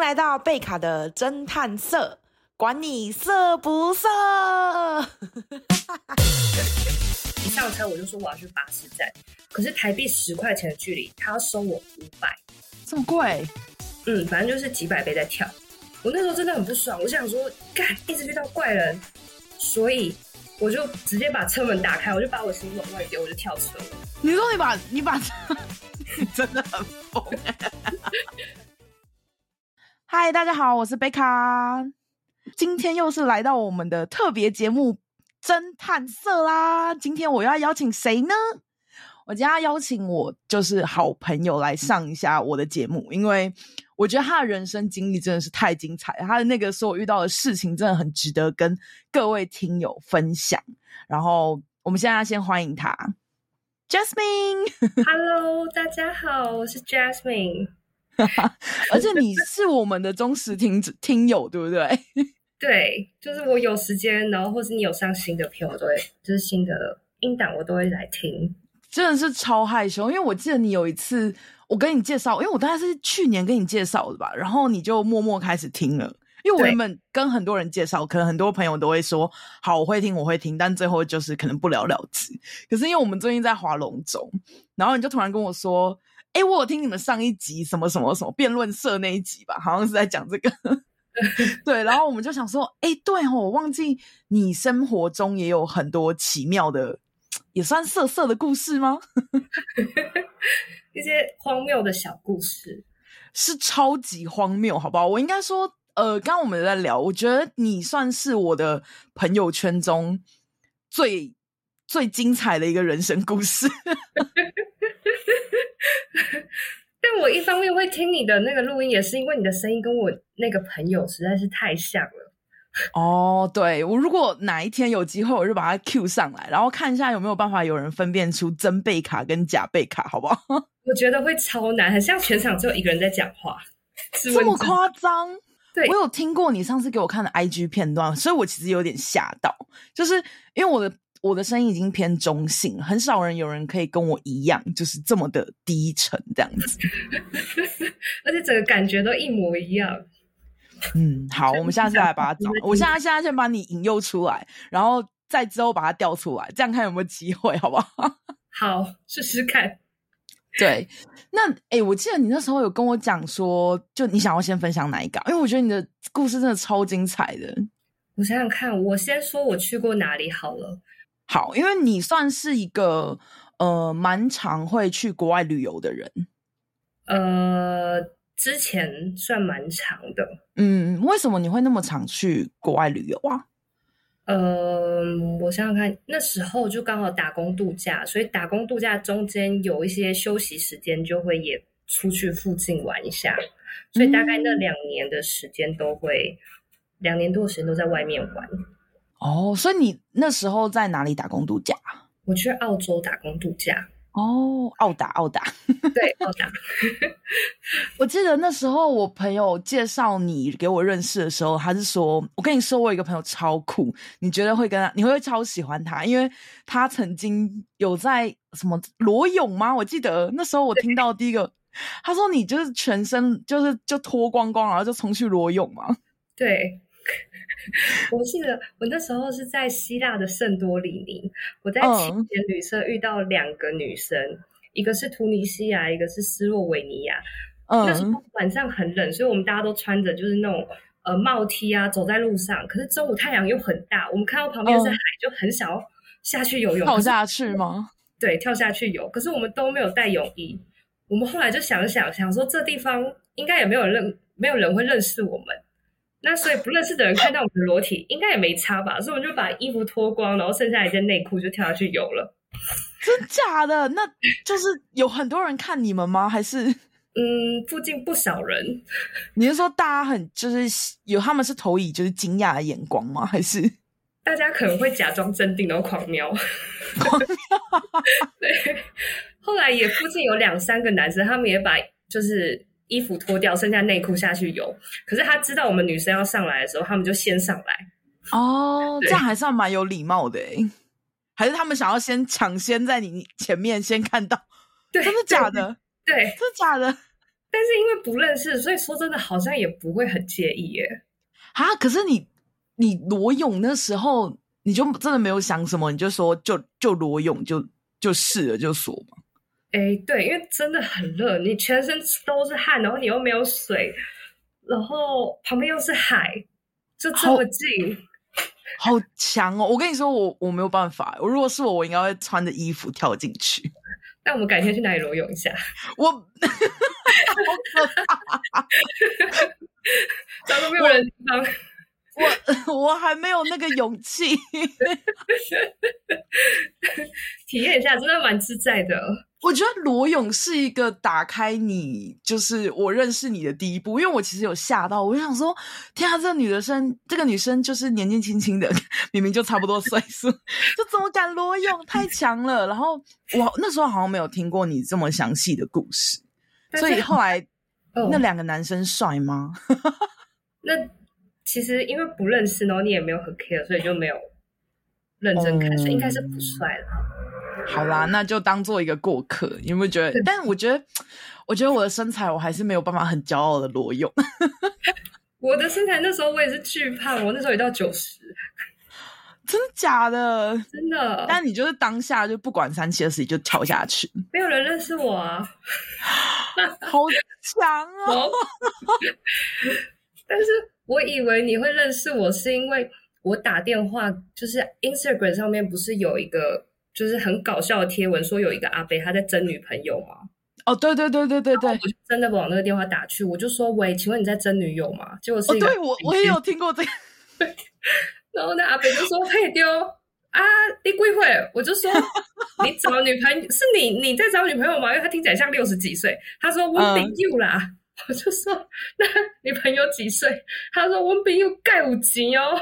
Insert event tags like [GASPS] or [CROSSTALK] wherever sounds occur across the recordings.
迎来到贝卡的侦探社，管你色不色。[LAUGHS] 一上车我就说我要去巴士站，可是台币十块钱的距离，他要收我五百，这么贵？嗯，反正就是几百倍在跳。我那时候真的很不爽，我想说，干，一直遇到怪人，所以我就直接把车门打开，我就把我行李往外丢，我就跳车了。你说你把你把车，[LAUGHS] 你真的很疯。[LAUGHS] 嗨，大家好，我是贝卡，今天又是来到我们的特别节目侦探社啦。今天我要邀请谁呢？我今天要邀请我就是好朋友来上一下我的节目，因为我觉得他的人生经历真的是太精彩，他的那个所遇到的事情真的很值得跟各位听友分享。然后我们现在先欢迎他，Jasmine。Hello，大家好，我是 Jasmine。[LAUGHS] 而且你是我们的忠实听听友，对不对？[LAUGHS] 对，就是我有时间，然后或是你有上新的片，我都会，就是新的音档，我都会来听。真的是超害羞，因为我记得你有一次，我跟你介绍，因为我大概是去年跟你介绍的吧，然后你就默默开始听了。因为我原本跟很多人介绍，可能很多朋友都会说好，我会听，我会听，但最后就是可能不了了之。可是因为我们最近在划龙舟，然后你就突然跟我说。哎，我有听你们上一集什么什么什么辩论社那一集吧，好像是在讲这个。[LAUGHS] 对，然后我们就想说，哎，对哦，我忘记你生活中也有很多奇妙的，也算色色的故事吗？[LAUGHS] 一些荒谬的小故事，是超级荒谬，好不好？我应该说，呃，刚刚我们在聊，我觉得你算是我的朋友圈中最最精彩的一个人生故事。[LAUGHS] 但我一方面会听你的那个录音，也是因为你的声音跟我那个朋友实在是太像了。哦，对，我如果哪一天有机会，我就把它 Q 上来，然后看一下有没有办法有人分辨出真贝卡跟假贝卡，好不好？[LAUGHS] 我觉得会超难，很像全场只有一个人在讲话，[LAUGHS] 这么夸张？对，我有听过你上次给我看的 IG 片段，所以我其实有点吓到，就是因为我的。我的声音已经偏中性，很少人有人可以跟我一样，就是这么的低沉这样子，[LAUGHS] 而且整个感觉都一模一样。嗯，好，我们下次来把它找。我现在现在先把你引诱出来，然后再之后把它调出来，这样看有没有机会，好不好？[LAUGHS] 好，试试看。对，那哎、欸，我记得你那时候有跟我讲说，就你想要先分享哪一个？因为我觉得你的故事真的超精彩的。我想想看，我先说我去过哪里好了。好，因为你算是一个呃蛮常会去国外旅游的人，呃，之前算蛮长的。嗯，为什么你会那么常去国外旅游啊？呃，我想想看，那时候就刚好打工度假，所以打工度假中间有一些休息时间，就会也出去附近玩一下。所以大概那两年的时间都会，嗯、两年多的时间都在外面玩。哦，所以你那时候在哪里打工度假？我去澳洲打工度假。哦，澳打，澳打，[LAUGHS] 对，澳打。[LAUGHS] 我记得那时候我朋友介绍你给我认识的时候，他是说，我跟你说，我有一个朋友超酷，你觉得会跟他，你会超喜欢他，因为他曾经有在什么裸泳吗？我记得那时候我听到第一个，他说你就是全身就是就脱光光，然后就冲去裸泳吗？对。我记得我那时候是在希腊的圣多里尼，我在青年旅社遇到两个女生，嗯、一个是突尼西亚，一个是斯洛维尼亚。嗯，那时候晚上很冷，所以我们大家都穿着就是那种呃帽 T 啊，走在路上。可是中午太阳又很大，我们看到旁边是海，嗯、就很想要下去游泳。跳下去吗？[LAUGHS] 对，跳下去游。可是我们都没有带泳衣。我们后来就想想想说，这地方应该也没有认，没有人会认识我们。那所以不认识的人看到我们的裸体，应该也没差吧？所以我们就把衣服脱光，然后剩下一件内裤就跳下去游了。真假的？那就是有很多人看你们吗？还是嗯，附近不少人。你是说大家很就是有他们是投以就是惊讶的眼光吗？还是大家可能会假装镇定然后狂瞄？狂瞄。对。后来也附近有两三个男生，他们也把就是。衣服脱掉，剩下内裤下去游。可是他知道我们女生要上来的时候，他们就先上来。哦，这样还算蛮有礼貌的诶。还是他们想要先抢先在你前面先看到？对，真的假的？对，真的假的？但是因为不认识，所以说真的好像也不会很介意耶。啊，可是你你裸泳那时候，你就真的没有想什么，你就说就就裸泳就就试了就说嘛。哎，对，因为真的很热，你全身都是汗，然后你又没有水，然后旁边又是海，就这么近，好，[LAUGHS] 好强哦！我跟你说，我我没有办法，我如果是我，我应该会穿着衣服跳进去。[LAUGHS] 那我们改天去哪里裸泳一下？[LAUGHS] 我，找个没有人的地方。我我还没有那个勇气体验一下，真的蛮自在的。我觉得裸泳是一个打开你，就是我认识你的第一步。因为我其实有吓到，我就想说，天啊，这个女的生，这个女生就是年纪轻轻的，[LAUGHS] 明明就差不多岁数，[LAUGHS] 就怎么敢裸泳？太强了！然后我那时候好像没有听过你这么详细的故事，所以后来、[LAUGHS] 哦、那两个男生帅吗？那其实因为不认识，然后你也没有很 care，所以就没有认真看，所以应该是不帅了。好啦，那就当做一个过客。你有没有觉得？但我觉得，我觉得我的身材，我还是没有办法很骄傲的裸泳。[LAUGHS] 我的身材那时候我也是巨胖，我那时候也到九十。真的假的？真的。但你就是当下就不管三七二十一就跳下去，没有人认识我啊，[GASPS] 好强哦！[LAUGHS] 但是我以为你会认识我，是因为我打电话，就是 Instagram 上面不是有一个。就是很搞笑的贴文，说有一个阿伯他在征女朋友嘛。哦，对对对对对对，我就真的往那个电话打去，我就说：“喂，请问你在征女友吗？”结果是一个、哦，对我我也有听过这个。[LAUGHS] 然后那阿伯就说：“嘿丢啊，你几岁？”我就说：“你找女朋友是你你在找女朋友吗？”因为他听起来像六十几岁。他说：“我朋友啦。嗯”我就说：“那女朋友几岁？”他说：“我朋友盖五级哦。”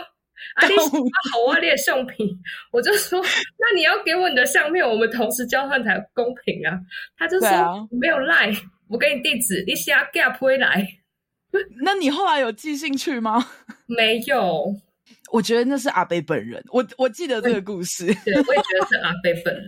啊，你好啊，你的相片，我就说，那你要给我你的相片，我们同时交换才公平啊。他就说、啊、没有赖，我给你地址，你下 gap 回来。那你后来有寄信去吗？[LAUGHS] 没有，我觉得那是阿贝本人。我我记得这个故事，对，我也觉得是阿贝本人。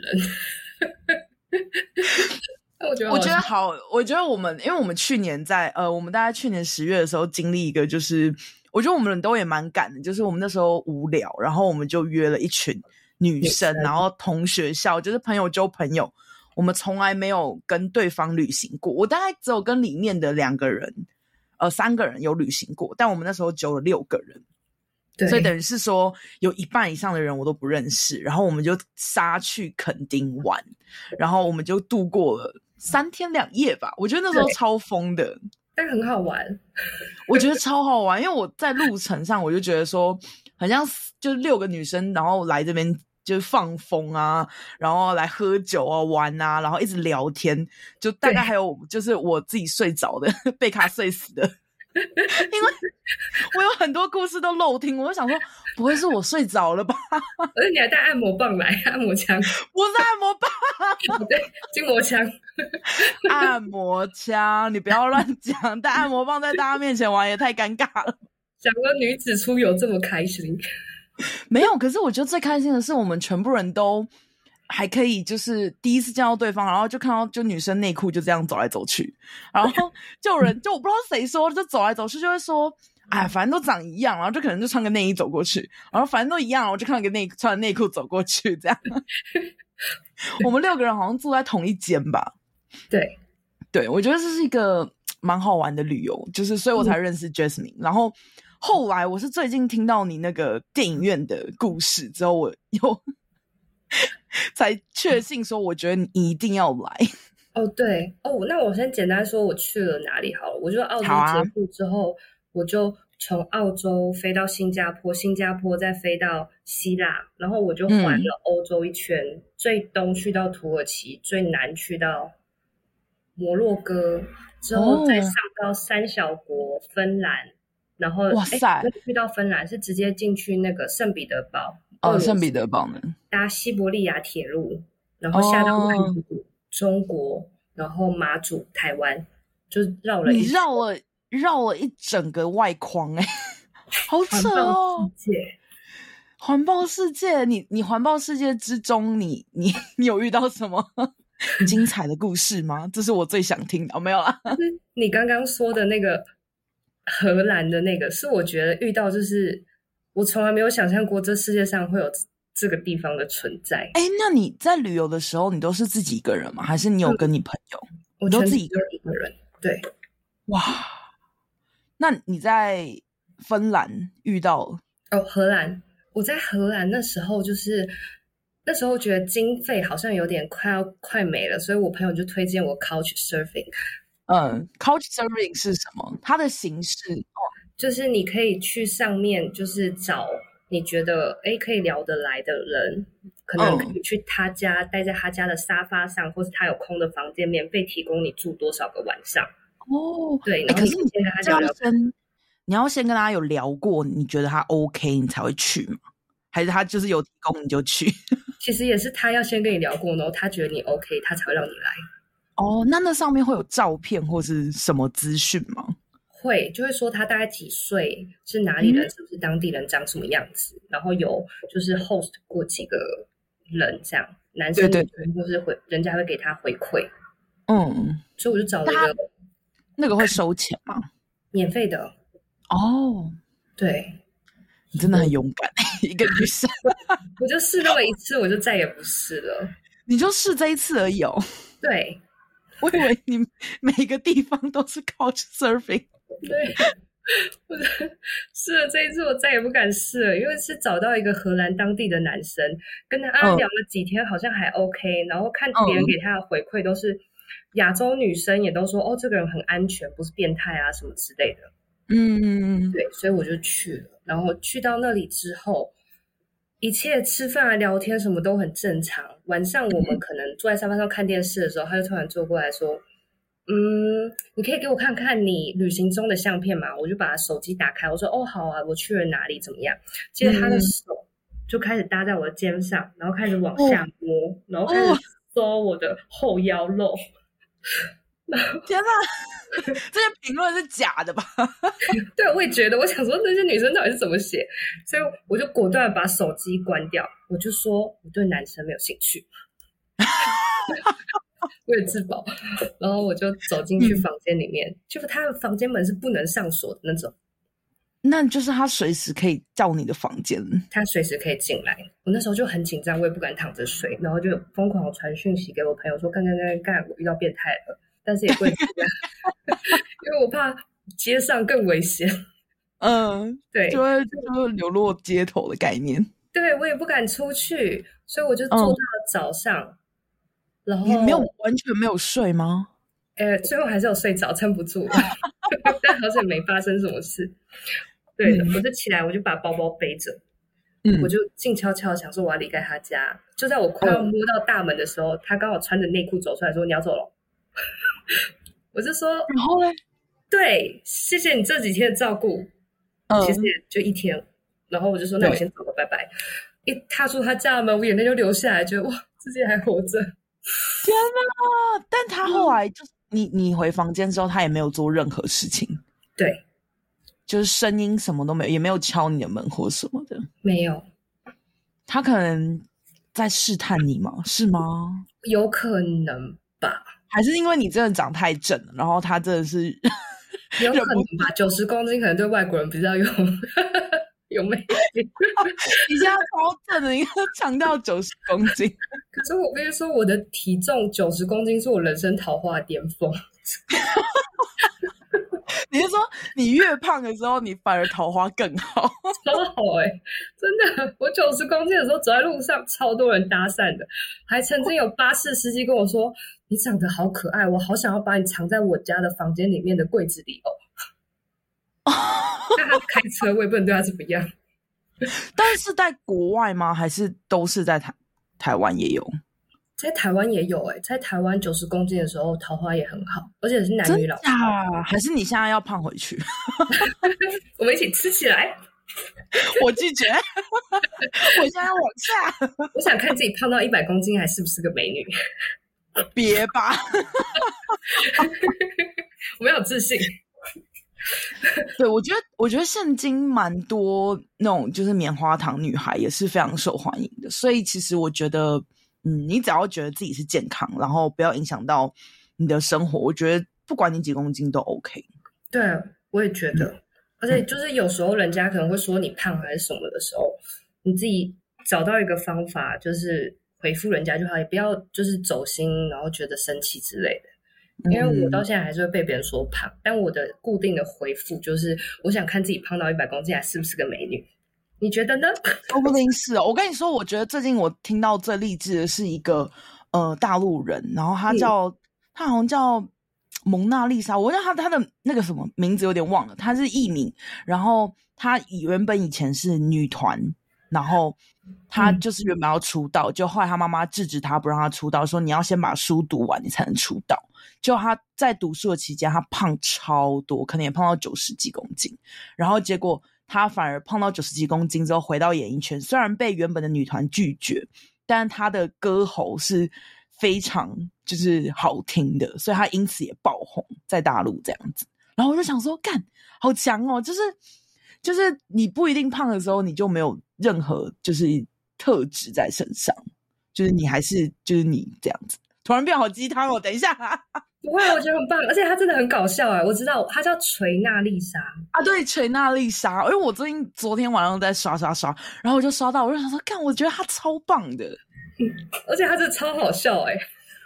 [LAUGHS] 我觉得，我觉得好，我觉得我们，因为我们去年在呃，我们大概去年十月的时候经历一个就是。我觉得我们都也蛮赶的，就是我们那时候无聊，然后我们就约了一群女生，然后同学校，就是朋友揪朋友。我们从来没有跟对方旅行过，我大概只有跟里面的两个人，呃，三个人有旅行过，但我们那时候只有六个人，对，所以等于是说有一半以上的人我都不认识，然后我们就杀去垦丁玩，然后我们就度过了三天两夜吧。我觉得那时候超疯的。但很好玩，[LAUGHS] 我觉得超好玩，因为我在路程上我就觉得说，好像就是六个女生，然后来这边就是放风啊，然后来喝酒啊、玩啊，然后一直聊天，就大概还有就是我自己睡着的，[LAUGHS] 被卡睡死的。[LAUGHS] 因为我有很多故事都漏听，我就想说，不会是我睡着了吧？[LAUGHS] 而且你还带按摩棒来，按摩枪，[LAUGHS] 不是按摩棒，[LAUGHS] 对，筋膜枪，按摩枪，你不要乱讲，带按摩棒在大家面前玩也太尴尬了。讲个女子出游这么开心，没有，可是我觉得最开心的是我们全部人都。还可以，就是第一次见到对方，然后就看到就女生内裤就这样走来走去，然后就有人就我不知道谁说，就走来走去就会说，哎，反正都长一样，然后就可能就穿个内衣走过去，然后反正都一样，我就看到个内穿内裤走过去这样。[LAUGHS] 我们六个人好像住在同一间吧？对，对，我觉得这是一个蛮好玩的旅游，就是所以我才认识 Jasmine，嗯。然后后来我是最近听到你那个电影院的故事之后，我又。[LAUGHS] 才确信说，我觉得你一定要来。哦，对哦，那我先简单说我去了哪里好了。我就澳洲结束之后，啊、我就从澳洲飞到新加坡，新加坡再飞到希腊，然后我就环了欧洲一圈，嗯、最东去到土耳其，最南去到摩洛哥，之后再上到三小国芬兰，哦、然后哇塞，去到芬兰是直接进去那个圣彼得堡。哦，圣彼得堡呢？搭西伯利亚铁路，然后下到曼谷、哦、中国，然后马祖、台湾，就绕了一。你绕了绕了一整个外框哎，[LAUGHS] 好扯哦！环抱世界，你你环抱世界之中，你你你有遇到什么 [LAUGHS] 精彩的故事吗？这是我最想听的。哦，没有啦。你刚刚说的那个荷兰的那个，是我觉得遇到就是我从来没有想象过这世界上会有这个地方的存在。哎，那你在旅游的时候，你都是自己一个人吗？还是你有跟你朋友？嗯、我都自己一个人，一个人。对，哇，那你在芬兰遇到哦，荷兰。我在荷兰那时候就是。那时候觉得经费好像有点快要快没了，所以我朋友就推荐我 Couch Surfing。嗯，Couch Surfing 是什么？它的形式哦，就是你可以去上面，就是找你觉得诶可以聊得来的人，可能可以去他家，待在他家的沙发上，或是他有空的房间，免费提供你住多少个晚上。哦，对，可是你先跟他聊聊，你要先跟他有聊过，你觉得他 OK，你才会去吗？还是他就是有提供你就去？[LAUGHS] 其实也是他要先跟你聊过，然后他觉得你 OK，他才会让你来。哦，那那上面会有照片或是什么资讯吗？会，就会说他大概几岁，是哪里人，嗯、是不是当地人，长什么样子，然后有就是 host 过几个人这样，男生对对对，或是会人家会给他回馈。嗯，所以我就找了一个，那个会收钱吗？[COUGHS] 免费的。哦，对。你真的很勇敢，[LAUGHS] 一个女生。[LAUGHS] 我就试那么一次，我就再也不试了。你就试这一次而已哦。对，我以为你每个地方都是 Couch Surfing。[LAUGHS] 对，我试了这一次，我再也不敢试了，因为是找到一个荷兰当地的男生，跟他聊了几天，好像还 OK，嗯。然后看别人给他的回馈，都是亚洲女生也都说，哦，这个人很安全，不是变态啊什么之类的。嗯，对，所以我就去了。然后去到那里之后，一切吃饭啊、聊天什么都很正常。晚上我们可能坐在沙发上看电视的时候，他就突然坐过来说：“嗯，你可以给我看看你旅行中的相片吗？”我就把手机打开，我说：“哦，好啊，我去了哪里？怎么样？”接着他的手就开始搭在我的肩上，然后开始往下摸，然后开始搜我的后腰肉。天哪，这些评论是假的吧？[LAUGHS] 对，我也觉得。我想说，那些女生到底是怎么写？所以我就果断把手机关掉。我就说，我对男生没有兴趣，[LAUGHS] 为了自保。然后我就走进去房间里面，嗯、就是他的房间门是不能上锁的那种。那就是他随时可以到你的房间，他随时可以进来。我那时候就很紧张，我也不敢躺着睡，然后就疯狂传讯息给我朋友说：“看看看看，我遇到变态了。”但是也不会，[LAUGHS] 因为我怕街上更危险。嗯，对，就会流落街头的概念。对，我也不敢出去，所以我就做到了早上。嗯、然后你没有完全没有睡吗？呃，最后还是有睡着，撑不住。[LAUGHS] 但好像没发生什么事。对、嗯，我就起来，我就把包包背着，嗯，我就静悄悄想说我要离开他家。就在我快要摸到大门的时候，嗯、他刚好穿着内裤走出来说：“你要走了。[LAUGHS] ”我就说，然后呢？对，谢谢你这几天的照顾。嗯，其实也就一天。然后我就说，那我先走了，拜拜。一踏出他家门，我眼泪就流下来，觉得哇，自己还活着。天哪！但他后来就、嗯、你你回房间之后，他也没有做任何事情。对，就是声音什么都没有，也没有敲你的门或什么的。没有。他可能在试探你吗？是吗？有可能吧。还是因为你真的长太正了，然后他真的是有可能吧？九十公斤可能对外国人比较有有魅力。[LAUGHS] 你现在超正的，应该强调九十公斤。[LAUGHS] 可是我跟你说，我的体重九十公斤是我人生桃花巅峰。[LAUGHS] [LAUGHS] 你是说你越胖的时候，你反而桃花更好？[LAUGHS] 超好哎、欸！真的，我九十公斤的时候走在路上，超多人搭讪的，还曾经有 [LAUGHS] 巴士司机跟我说。你长得好可爱，我好想要把你藏在我家的房间里面的柜子里哦。但他开车，我也不能对他怎么样。但是在国外吗？还是都是在台台湾也有？在台湾也有哎、欸，在台湾九十公斤的时候，桃花也很好，而且是男女老少。还是你现在要胖回去？[LAUGHS] 我们一起吃起来。[LAUGHS] 我拒绝。[LAUGHS] 我现在要往下。我想看自己胖到一百公斤还是不是个美女。别吧，我没有自信。对，我觉得，我觉得现今蛮多那种就是棉花糖女孩也是非常受欢迎的，所以其实我觉得嗯，你只要觉得自己是健康，然后不要影响到你的生活，我觉得不管你几公斤都 OK。对，我也觉得，嗯、而且就是有时候人家可能会说你胖还是什么的时候，你自己找到一个方法，就是回复人家就好，也不要就是走心，然后觉得生气之类的。因为我到现在还是会被别人说胖，嗯、但我的固定的回复就是，我想看自己胖到一百公斤还是不是个美女。你觉得呢？[LAUGHS] 说不定是哦。我跟你说，我觉得最近我听到最励志的是一个呃大陆人，然后他叫、嗯、他好像叫蒙娜丽莎，我觉得他他的那个什么名字有点忘了，他是艺名。然后他原本以前是女团，然后他就是原本要出道，嗯、就后来他妈妈制止他不让他出道，说你要先把书读完，你才能出道。就他在读书的期间，他胖超多，可能也胖到九十几公斤，然后结果。他反而胖到九十几公斤之后回到演艺圈，虽然被原本的女团拒绝，但他的歌喉是非常就是好听的，所以他因此也爆红在大陆这样子。然后我就想说，干好强哦！就是就是你不一定胖的时候，你就没有任何就是特质在身上，就是你还是就是你这样子。突然变好鸡汤哦！等一下。[LAUGHS] 不会，我觉得很棒，而且他真的很搞笑哎！我知道他叫锤娜丽莎啊，对，锤娜丽莎。因为我最近昨天晚上在刷刷刷，然后我就刷到，我就想说，看，我觉得他超棒的，嗯、[LAUGHS] 而且他真的超好笑哎！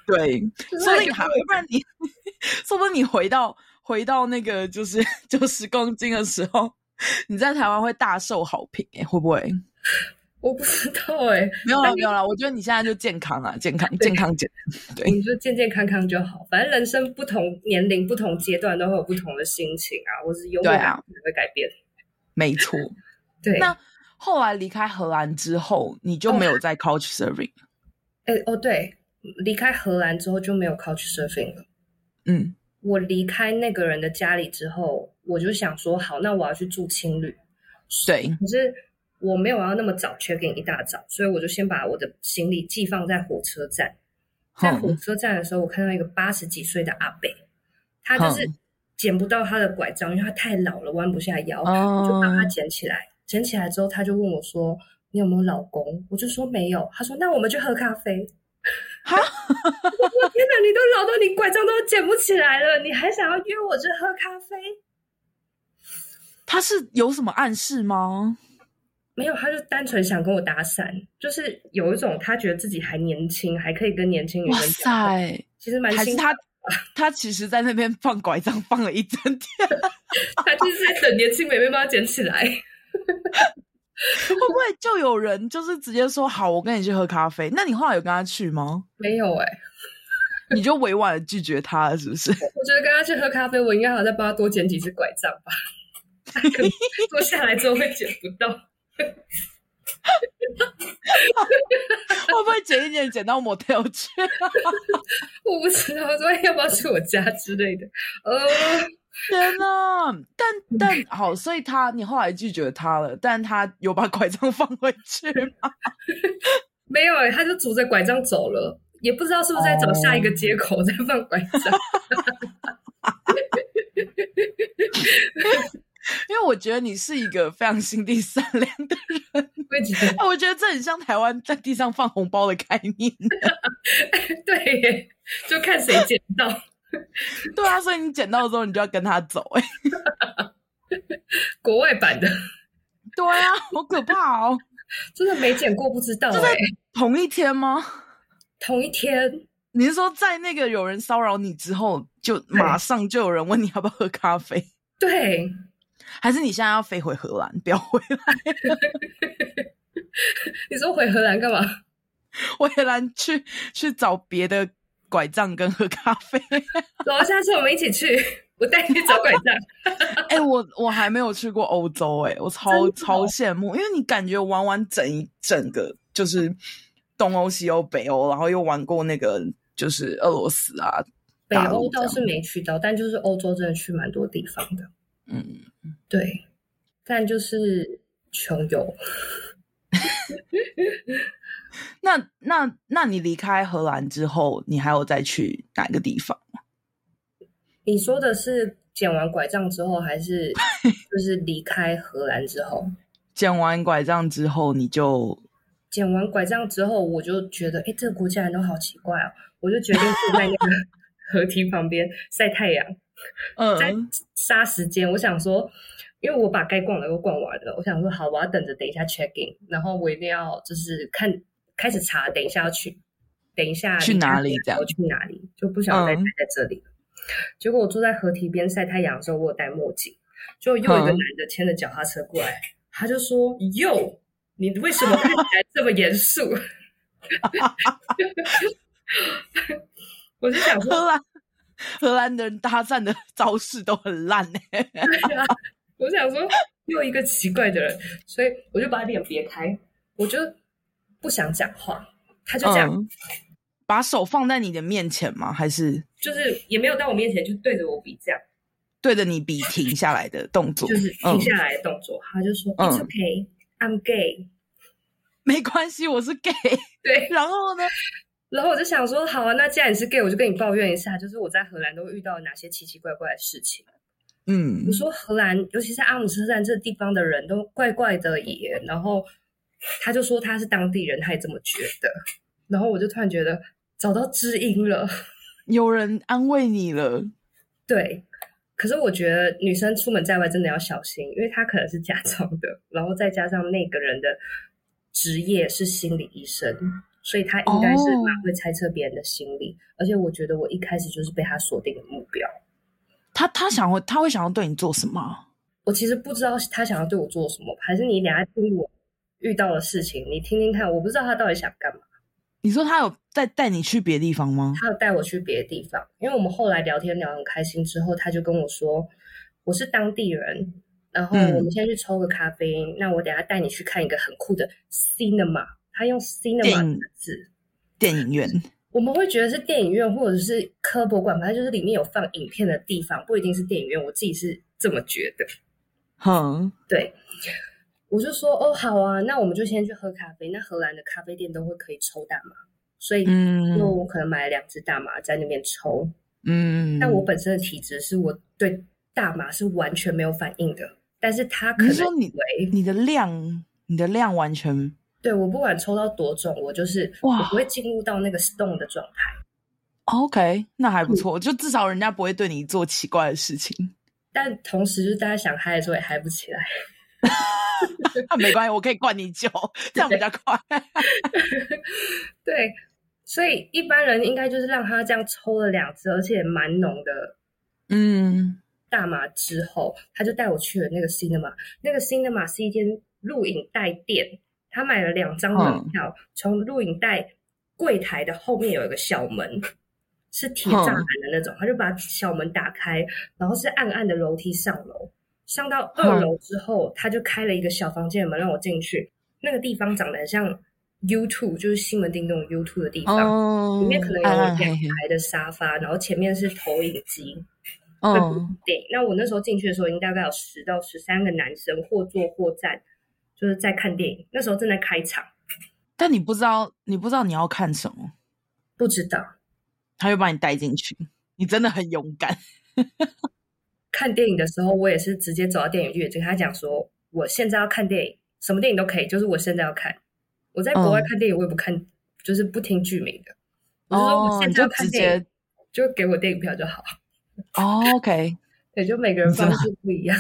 对，说不定还，不然你，[LAUGHS] 说不定你回到回到那个就是九十公斤的时候，你在台湾会大受好评哎，会不会？我不知道哎、欸，没有了，没有了。我觉得你现在就健康啊，健康，健康，健。[LAUGHS] 对，你就健健康康就好。反正人生不同年龄、不同阶段都会有不同的心情啊，或是幽默感也会改变。没错，[LAUGHS] 对。那后来离开荷兰之后，你就没有在 Couch Surfing？哎、哦，欸、哦，对，离开荷兰之后就没有 Couch Surfing 了。嗯，我离开那个人的家里之后，我就想说，好，那我要去住青旅。对，可是。我没有要那么早 check in 一大早，所以我就先把我的行李寄放在火车站。在火车站的时候，我看到一个八十几岁的阿伯，他就是捡不到他的拐杖，因为他太老了，弯不下腰，我就帮他捡起来。捡起来之后，他就问我说：“你有没有老公？”我就说没有。他说：“那我们去喝咖啡。”哈，我说天哪，你都老到你拐杖都捡不起来了，你还想要约我去喝咖啡？他是有什么暗示吗？没有，他就单纯想跟我搭讪，就是有一种他觉得自己还年轻，还可以跟年轻女生讲。哇塞，其实蛮新。还是他，他其实在那边放拐杖放了一整天，[LAUGHS] 他就是在等年轻美眉帮他捡起来。会不会就有人就是直接说好，我跟你去喝咖啡？那你后来有跟他去吗？没有哎、欸，[LAUGHS] 你就委婉的拒绝他了，是不是？[LAUGHS] 我觉得跟他去喝咖啡，我应该还要再帮他多捡几只拐杖吧。他可能坐下来之后会捡不到。[LAUGHS] 会不会捡一捡捡到 motel 去？[LAUGHS] 我不知道，说要不要去我家之类的。呃，天哪！但但好，所以他你后来拒绝他了，但他有把拐杖放回去吗？[LAUGHS] 没有他就拄着拐杖走了，也不知道是不是在找下一个接口再放拐杖。因为我觉得你是一个非常心地善良的人，[LAUGHS] 我觉得这很像台湾在地上放红包的概念。[LAUGHS] 对，就看谁捡到。[LAUGHS] 对啊，所以你捡到之后，你就要跟他走。哎，国外版的。对啊，好可怕哦！真的没捡过，不知道。哎，同一天吗？同一天。你是说在那个有人骚扰你之后，就马上就有人问你要不要喝咖啡？对。还是你现在要飞回荷兰，不要回来？[LAUGHS] 你说回荷兰干嘛？回荷兰去去找别的拐杖跟喝咖啡。走，下次我们一起去，我带你去找拐杖。哎、欸，我我还没有去过欧洲、欸，哎，我超超羡慕，因为你感觉玩完整一整个就是东欧、西欧、北欧，然后又玩过那个就是俄罗斯啊。北欧倒是没去到，但就是欧洲真的去蛮多地方的。嗯，对，但就是穷游。[LAUGHS] 那那那你离开荷兰之后，你还有再去哪个地方吗？你说的是捡完拐杖之后，还是 [LAUGHS] 就是离开荷兰之后？捡完拐杖之后，你就捡完拐杖之后，我就觉得，哎，这个国家人都好奇怪哦，我就决定住在那个河堤旁边晒太阳，[LAUGHS] 嗯，在杀时间。我想说，因为我把该逛的都逛完了，我想说，好，我要等着等一下 check in，然后我一定要就是看开始查，等一下要去，等一下去哪里这样，我去哪里，就不想再待在这里。嗯、结果我坐在河堤边晒太阳的时候，我有戴墨镜，就又一个男的牵着脚踏车过来，嗯、他就说：“哟。”你为什么看起来这么严肃？[LAUGHS] [LAUGHS] 我就想说，荷兰的人搭讪的招式都很烂哎、啊。我想说，又一个奇怪的人，所以我就把脸别开，我就不想讲话。他就这样、嗯，把手放在你的面前吗？还是就是也没有在我面前，就对着我比这样，对着你比停下来的动作，就是停下来的动作。嗯、他就说：“It's okay。” I'm gay，没关系，我是 gay。对，然后呢？然后我就想说，好啊，那既然你是 gay，我就跟你抱怨一下，就是我在荷兰都会遇到哪些奇奇怪怪的事情。嗯，我说荷兰，尤其是阿姆斯特丹这个地方的人都怪怪的耶。然后他就说他是当地人，他也这么觉得。然后我就突然觉得找到知音了，[LAUGHS] 有人安慰你了。对。可是我觉得女生出门在外真的要小心，因为她可能是假装的，然后再加上那个人的职业是心理医生，所以他应该是蛮会猜测别人的心理。哦、而且我觉得我一开始就是被他锁定的目标。他他想会他会想要对你做什么？我其实不知道他想要对我做什么，还是你等下听我遇到的事情，你听听看，我不知道他到底想干嘛。你说他有带带你去别的地方吗？他有带我去别的地方，因为我们后来聊天聊得很开心之后，他就跟我说我是当地人，然后我们先去抽个咖啡，嗯、那我等下带你去看一个很酷的 cinema，他用 cinema 的字，电影院，我们会觉得是电影院或者是科博馆，反正就是里面有放影片的地方，不一定是电影院，我自己是这么觉得。嗯，对，我就说哦好啊，那我们就先去喝咖啡，那荷兰的咖啡店都会可以抽大麻。所以，因为我可能买了两支大麻在那边抽，嗯，但我本身的体质是我对大麻是完全没有反应的，但是他可能以为你，你的量，你的量完全对我不管抽到多重，我就是哇，我不会进入到那个 stone 的状态。OK，那还不错，嗯，就至少人家不会对你做奇怪的事情。但同时，就大家想嗨的时候也嗨不起来。[LAUGHS] 没关系，我可以灌你酒，这样比较快。对。[LAUGHS] 所以一般人应该就是让他这样抽了两支，而且蛮浓的，嗯，大麻之后，他就带我去了那个 cinema。那个 cinema 是一间录影带店，他买了两张门票，从录影带柜台的后面有一个小门，是铁栅栏的那种，他就把小门打开，然后是暗暗的楼梯上楼，上到二楼之后，他就开了一个小房间的门让我进去，那个地方长得很像。YouTube 就是西门町那种 YouTube 的地方，oh, 里面可能有两排的沙发，uh, 然后前面是投影机。嗯，电影。那我那时候进去的时候，已经大概有十到十三个男生或坐或站，就是在看电影。那时候正在开场，但你不知道，你不知道你要看什么，不知道，他会把你带进去。你真的很勇敢。[LAUGHS] 看电影的时候，我也是直接走到电影院，就跟他讲说，我现在要看电影，什么电影都可以，就是我现在要看。我在国外看电影，我也不看，嗯、就是不听剧名的。我就说我现在要看电影，就给我电影票就好。哦，OK，对，就每个人方式不一样。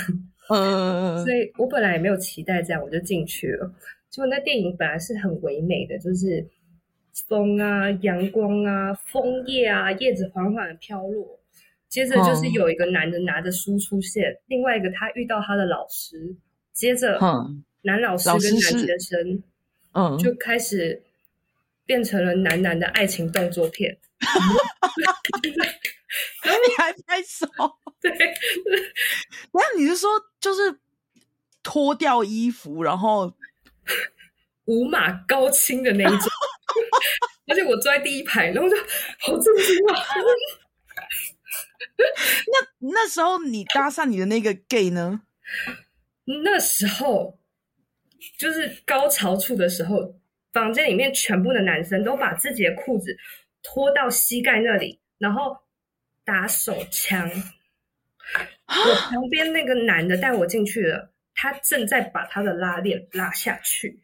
[LAUGHS] 嗯，所以我本来也没有期待这样，我就进去了。结果那电影本来是很唯美的，就是风啊、阳光啊、枫叶啊，叶子缓缓的飘落。接着就是有一个男的拿着书出现，嗯、另外一个他遇到他的老师，接着男老师跟男学生。嗯，就开始变成了男男的爱情动作片，[LAUGHS] 然后你还拍手，对，[LAUGHS] 那你是说就是脱掉衣服，然后五马高清的那一种，[LAUGHS] 而且我坐在第一排，然后就好震惊啊！[LAUGHS] 那那时候你搭上你的那个 gay 呢？那时候。就是高潮处的时候，房间里面全部的男生都把自己的裤子脱到膝盖那里，然后打手枪。我旁边那个男的带我进去了，他正在把他的拉链拉下去。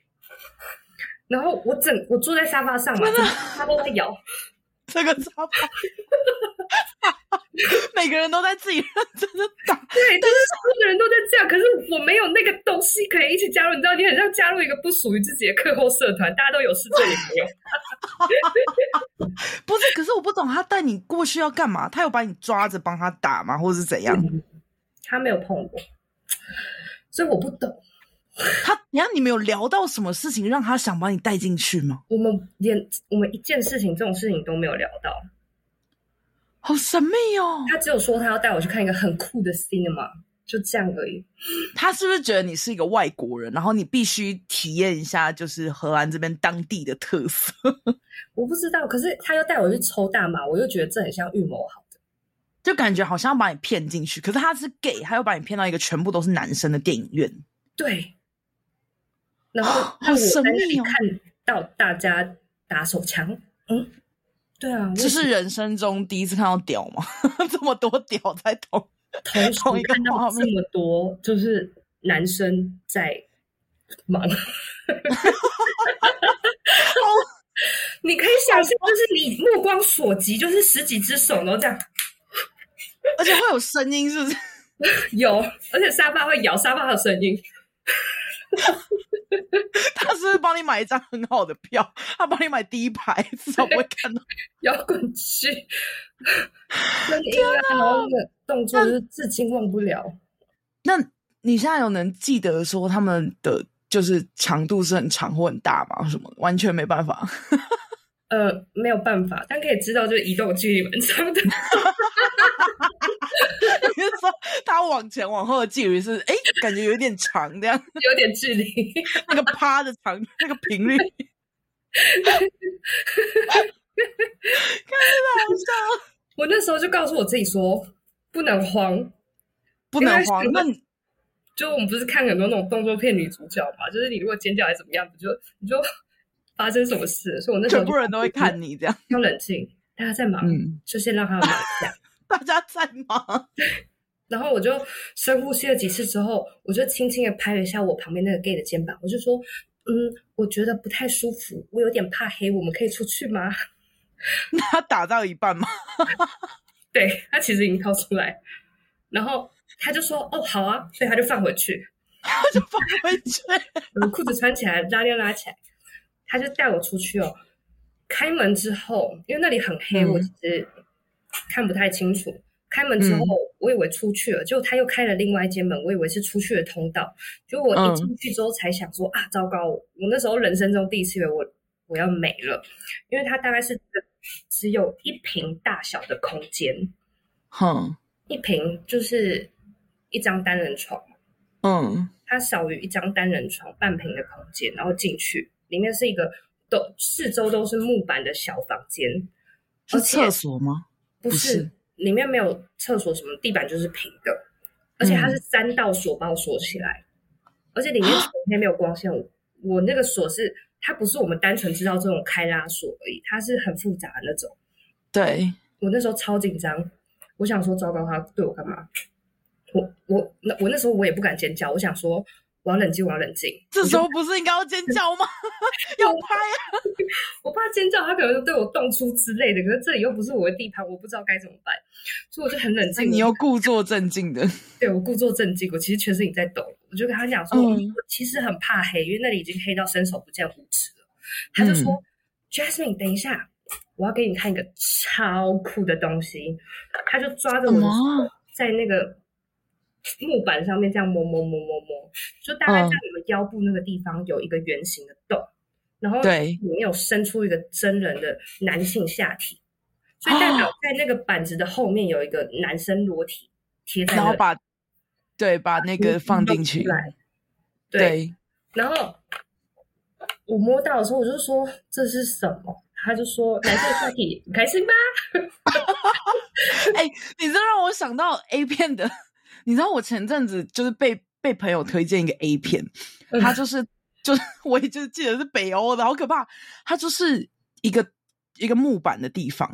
然后我整我坐在沙发上嘛，他都在摇 [LAUGHS] 这个沙发。[LAUGHS] 每个人都在自己认真的打，[LAUGHS] 对，就是所有的人都在这样。可是我没有那个东西可以一起加入，你知道，你很像加入一个不属于自己的课后社团，大家都有事做，你没有。[LAUGHS] 不是，可是我不懂，他带你过去要干嘛？他有把你抓着帮他打吗？或者是怎样？嗯，他没有碰我，所以我不懂。他，你看，你们有聊到什么事情让他想把你带进去吗？我们连我们一件事情，这种事情都没有聊到。好神秘哦！他只有说他要带我去看一个很酷的 cinema，就这样而已。他是不是觉得你是一个外国人，然后你必须体验一下就是荷兰这边当地的特色？[LAUGHS] 我不知道，可是他又带我去抽大麻，我又觉得这很像预谋好的，就感觉好像要把你骗进去。可是他是 gay，他又把你骗到一个全部都是男生的电影院。对，然后 [GASPS] 好神秘哦！看到大家打手枪，嗯。对啊，这是人生中第一次看到屌吗？[LAUGHS] 这么多屌在同 [LAUGHS] 同一个画面，这么多就是男生在忙。[LAUGHS] 你可以想象，就是你目光所及，就是十几只手都这样，而且会有声音，是不是？有，而且沙发会摇，沙发还有声音。[LAUGHS] 他是不是帮你买一张很好的票？他帮你买第一排，至少不会看到 [LAUGHS] 摇滚区。[LAUGHS] 天哪！然后那个动作就是至今忘不了。那你现在有能记得说他们的就是长度是很长或很大吗？什么完全没办法。呃，没有办法，但可以知道就是移动距离蛮长的。[LAUGHS] 你是说他往前往后的距离是哎，感觉有点长，这样有点距离，那个趴的长，那个频率，看起来好笑。我那时候就告诉我自己说，不能慌，不能慌。那就我们不是看很多那种动作片女主角嘛？就是你如果尖叫还是怎么样，你就你就。发生什么事？所以我那时候全部人都会看你这样，要冷静，大家在忙，嗯、就先让他们忙一下。[LAUGHS] 大家在忙，然后我就深呼吸了几次之后，我就轻轻的拍了一下我旁边那个 gay 的肩膀，我就说：“嗯，我觉得不太舒服，我有点怕黑，我们可以出去吗？” [LAUGHS] 那他打到一半吗？[LAUGHS] 对，他其实已经掏出来，然后他就说：“哦，好啊。”所以他就放回去，他就放回去，裤子穿起来，拉链拉起来。他就带我出去哦，开门之后，因为那里很黑，嗯、我其实看不太清楚。开门之后，嗯、我以为出去了，结果他又开了另外一间门，我以为是出去的通道。就我一进去之后，才想说、嗯、啊，糟糕！我那时候人生中第一次以为我我要没了，因为它大概是只有一平大小的空间，哼，一平就是一张单人床，嗯，它少于一张单人床半平的空间，然后进去。里面是一个都四周都是木板的小房间，是厕所吗？不是，里面没有厕所，什么地板就是平的，而且它是三道锁把我锁起来，嗯、而且里面 [GASPS] 全天没有光线。我我那个锁是它不是我们单纯知道这种开拉锁而已，它是很复杂的那种。对，我那时候超紧张，我想说糟糕，他对我干嘛？我我那我那时候我也不敢尖叫，我想说。我要冷静，我要冷静。这时候不是应该要尖叫吗？[LAUGHS] 要拍啊！[LAUGHS] 我怕尖叫，他可能对我动粗之类的。可是这里又不是我的地盘，我不知道该怎么办，所以我就很冷静。你又故作镇静的。[LAUGHS] 对，我故作镇静，我其实全身在抖。我就跟他讲说，嗯、我其实很怕黑，因为那里已经黑到伸手不见五指了。他就说、嗯、：“Jasmine，等一下，我要给你看一个超酷的东西。”他就抓着我的手，在那个。木板上面这样摸摸摸摸摸，就大概在你们腰部那个地方有一个圆形的洞，嗯、然后对。里面有伸出一个真人的男性下体，所以代表在那个板子的后面有一个男生裸体贴在然后把对把那个放进去。来，对，对。然后我摸到的时候我就说这是什么，他就说男生下体，开心吗？[LAUGHS] 哎、欸，你这让我想到 A 片的。你知道我前阵子就是被被朋友推荐一个 A 片，他就是就是 [LAUGHS] 我也就是记得是北欧的，好可怕。他就是一个一个木板的地方，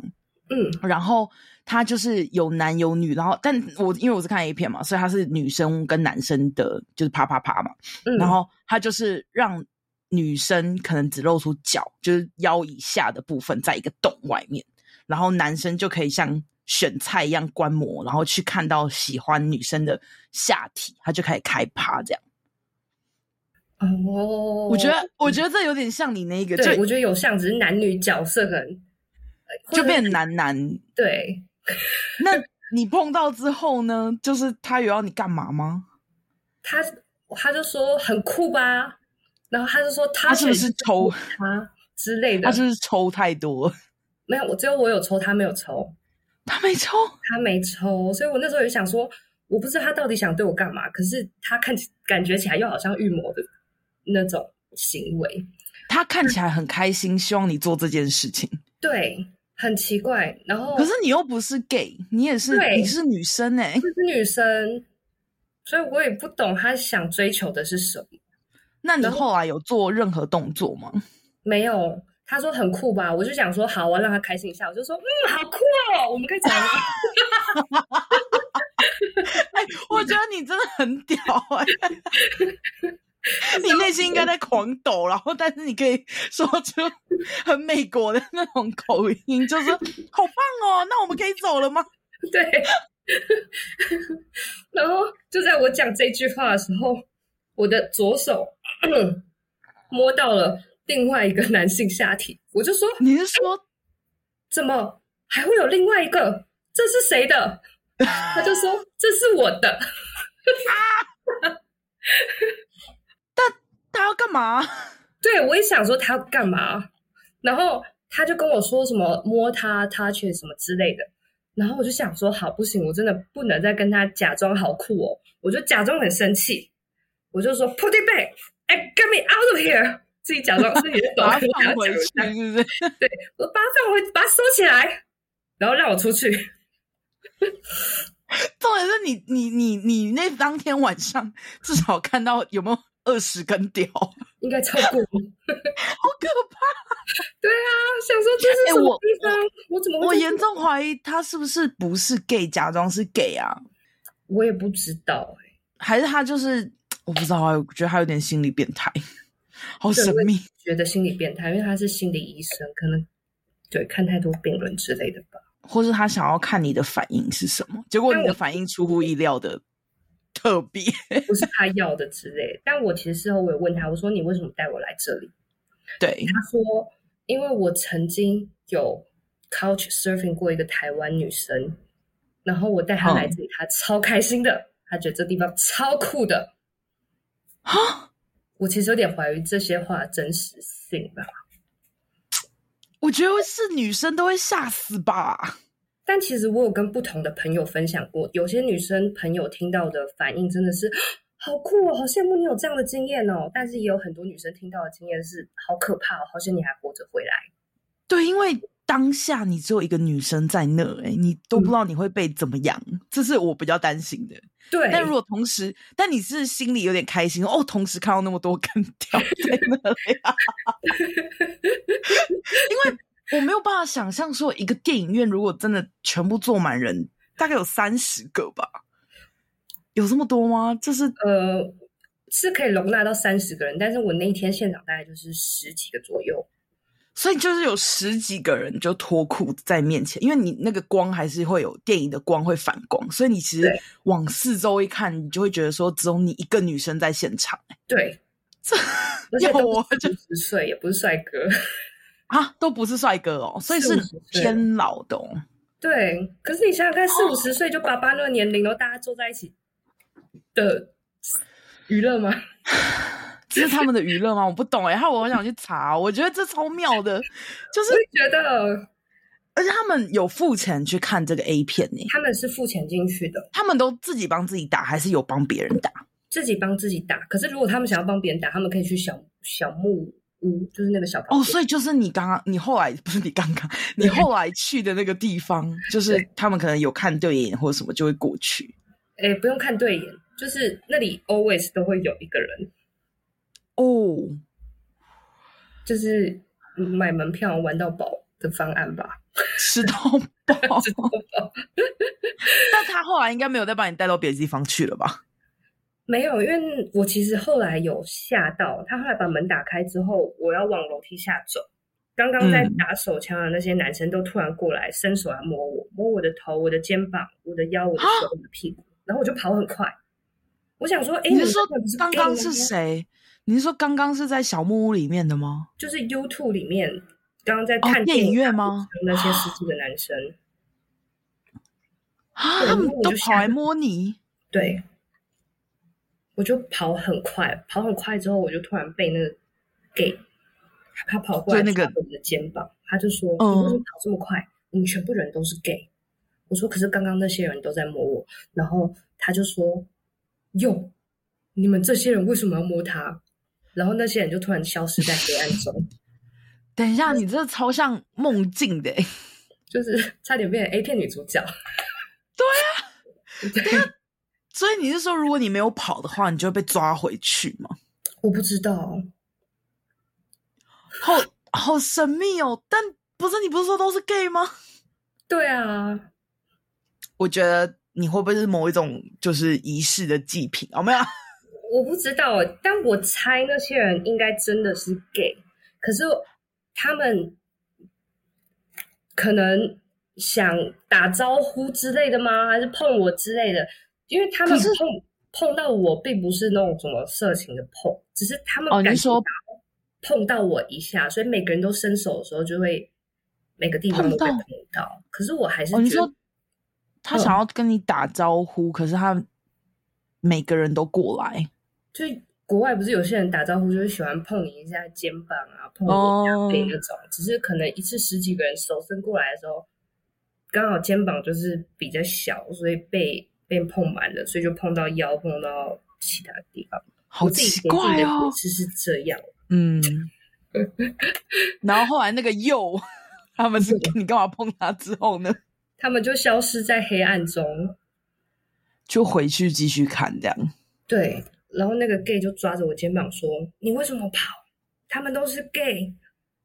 嗯，然后他就是有男有女，然后但我因为我是看 A 片嘛，所以他是女生跟男生的，就是啪啪啪嘛，嗯，然后他就是让女生可能只露出脚，就是腰以下的部分，在一个洞外面，然后男生就可以像选菜一样观摩，然后去看到喜欢女生的下体，他就开始开趴这样。哦，我觉得，我觉得这有点像你那个，对，就我觉得有像，只是男女角色可能就变男男。对，那你碰到之后呢？就是他有要你干嘛吗？他他就说很酷吧，然后他就说他，他是不是抽他之类的？他是不是抽太多？[LAUGHS] 没有，我只有我有抽，他没有抽，他没抽，[LAUGHS] 他没抽，所以我那时候也想说，我不知道他到底想对我干嘛，可是他看起感觉起来又好像预谋的。那种行为，他看起来很开心，希望你做这件事情。对，很奇怪。然后，可是你又不是 gay，你也是，你是女生哎、欸，是女生，所以我也不懂他想追求的是什么。那你后来有做任何动作吗？没有。他说很酷吧，我就想说好，我要让他开心一下。我就说嗯，好酷哦，我们可以怎么样？[LAUGHS] 哎，我觉得你真的很屌哎、[LAUGHS] 欸。你内心应该在狂抖，然后但是你可以说出很美国的那种口音，就是好棒哦！那我们可以走了吗？[LAUGHS] 对。然后就在我讲这句话的时候，我的左手 [COUGHS] 摸到了另外一个男性下体，我就说：“你是说怎么还会有另外一个？这是谁的？”他就说：“这是我的。”啊！他要干嘛？对，我也想说他要干嘛，然后他就跟我说什么摸他、touch 什么之类的，然后我就想说好，不行，我真的不能再跟他假装好酷哦，我就假装很生气，我就说 put it back，哎，get me out of here，自己假装自己的手 [LAUGHS] 把它放回去，是不是？[LAUGHS] 对，我把它放回，把它收起来，然后让我出去。[LAUGHS] 重点是你，你，你，你那当天晚上至少看到有没有？二十根屌，应该超过，好可怕！对啊，想说这是什么地方？欸、我，我怎么会？我严重怀疑他是不是不是 gay，假装是 gay 啊？我也不知道哎、欸，还是他就是我不知道，我觉得他有点心理变态，好神秘。觉得心理变态，因为他是心理医生，可能对看太多病人之类的吧，或是他想要看你的反应是什么？结果你的反应出乎意料的。特别 [LAUGHS] 不是他要的之类，但我其实事后我也问他，我说你为什么带我来这里？对，他说因为我曾经有 couch surfing 过一个台湾女生，然后我带她来这里，嗯、她超开心的，她觉得这地方超酷的。哈，我其实有点怀疑这些话真实性吧。我觉得是女生都会吓死吧。但其实我有跟不同的朋友分享过，有些女生朋友听到的反应真的是好酷哦，好羡慕你有这样的经验哦。但是也有很多女生听到的经验是好可怕哦，好像你还活着回来。对，因为当下你只有一个女生在那，哎，你都不知道你会被怎么样，嗯，这是我比较担心的。对，但如果同时，但你是心里有点开心哦，同时看到那么多根 [LAUGHS] 条在那里，[LAUGHS] 因为。我没有办法想象说，一个电影院如果真的全部坐满人，大概有三十个吧，有这么多吗？就是呃，是可以容纳到三十个人，但是我那一天现场大概就是十几个左右，所以就是有十几个人就脱裤子在面前，因为你那个光还是会有电影的光会反光，所以你其实往四周一看，你就会觉得说只有你一个女生在现场。对，这要 [LAUGHS] 我就十岁也不是帅哥。啊，都不是帅哥哦，所以是偏老的哦。对，可是你想想看，四五十岁就爸爸那个年龄，然后大家坐在一起的娱乐吗？[LAUGHS] 这是他们的娱乐吗？我不懂哎，害我很想去查。我觉得这超妙的，就是觉得，而且他们有付钱去看这个 A 片呢。他们是付钱进去的，他们都自己帮自己打，还是有帮别人打？自己帮自己打。可是如果他们想要帮别人打，他们可以去小小木。屋，就是那个小哦，所以就是你刚刚，你后来不是你刚刚，你后来去的那个地方，就是他们可能有看对眼或者什么，就会过去。哎，不用看对眼，就是那里 always 都会有一个人哦，就是买门票玩到饱的方案吧，吃到饱，[LAUGHS] 吃到饱。[LAUGHS] 但他后来应该没有再把你带到别的地方去了吧？没有，因为我其实后来有吓到他，后来把门打开之后，我要往楼梯下走。刚刚在打手枪的那些男生都突然过来伸手来摸我，摸我的头、我的肩膀、我的腰、我的手、我的屁股，然后我就跑很快。我想说，哎，你是说刚刚是谁？你是说刚刚是在小木屋里面的吗？就是 YouTube 里面刚刚在看电影院吗？那些司机的男生啊，他们都跑来摸你。对，我就跑很快，跑很快之后，我就突然被那个 gay。他跑过来，那个我的肩膀，他就说：“你为什么跑这么快？你们全部人都是 gay。”我说：“可是刚刚那些人都在摸我。”然后他就说：“哟，你们这些人为什么要摸他？”然后那些人就突然消失在黑暗中。[LAUGHS] 等一下，你这超像梦境的，[LAUGHS] 就是差点变成 A 片女主角。对啊，[LAUGHS] 对呀。所以你是说，如果你没有跑的话，你就会被抓回去吗？我不知道。好好神秘哦，但不是你不是说都是 gay 吗？对啊，我觉得你会不会是某一种就是仪式的祭品？哦没有？我不知道，但我猜那些人应该真的是 gay，可是他们可能想打招呼之类的吗？还是碰我之类的？因为他们碰碰到我，并不是那种什么色情的碰，只是他们感觉。碰到我一下，所以每个人都伸手的时候，就会每个地方都会碰到。到可是我还是觉得，哦、你说他想要跟你打招呼，嗯、可是他每个人都过来。就国外不是有些人打招呼，就是喜欢碰你一下肩膀啊，碰你一下背那种。哦、只是可能一次十几个人手伸过来的时候，刚好肩膀就是比较小，所以被被碰满了，所以就碰到腰，碰到其他地方。好奇怪哦，是这样。嗯，[LAUGHS] 然后后来那个右，他们是你干嘛碰他之后呢？[LAUGHS] 他们就消失在黑暗中，就回去继续看这样。对，然后那个 gay 就抓着我肩膀说：“你为什么跑？他们都是 gay。”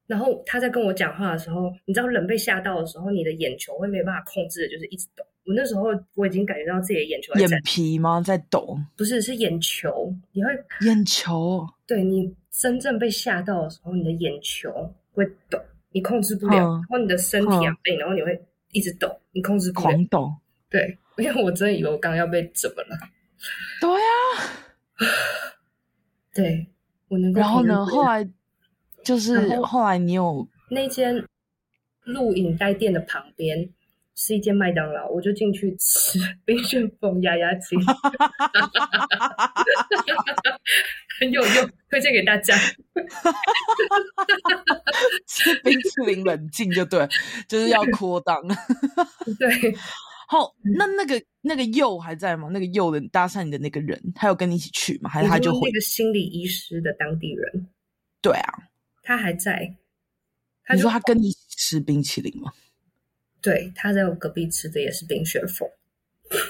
然后他在跟我讲话的时候，你知道人被吓到的时候，你的眼球会没办法控制的，就是一直抖。我那时候我已经感觉到自己的眼球在眼皮吗？在抖？不是，是眼球。你会眼球？[LAUGHS] 对你。真正被吓到的时候，你的眼球会抖，你控制不了，嗯、然后你的身体啊背，嗯、然后你会一直抖，你控制不了。狂抖。对，因为我真的以为我刚刚要被怎么了。对呀、啊，[LAUGHS] 对，我能够。然后呢？后来就是后来你有那间录影带店的旁边。是一间麦当劳，我就进去吃冰旋风压压惊，[LAUGHS] 很有用，推荐给大家。[LAUGHS] 吃冰淇淋冷静就对，就是要扩档。对，好，那那个那个佑还在吗？那个佑的搭讪你的那个人，他有跟你一起去吗？还是他就会那个心理医师的当地人？对啊，他还在。他说他跟你吃冰淇淋吗？对，他在我隔壁吃的也是冰雪风，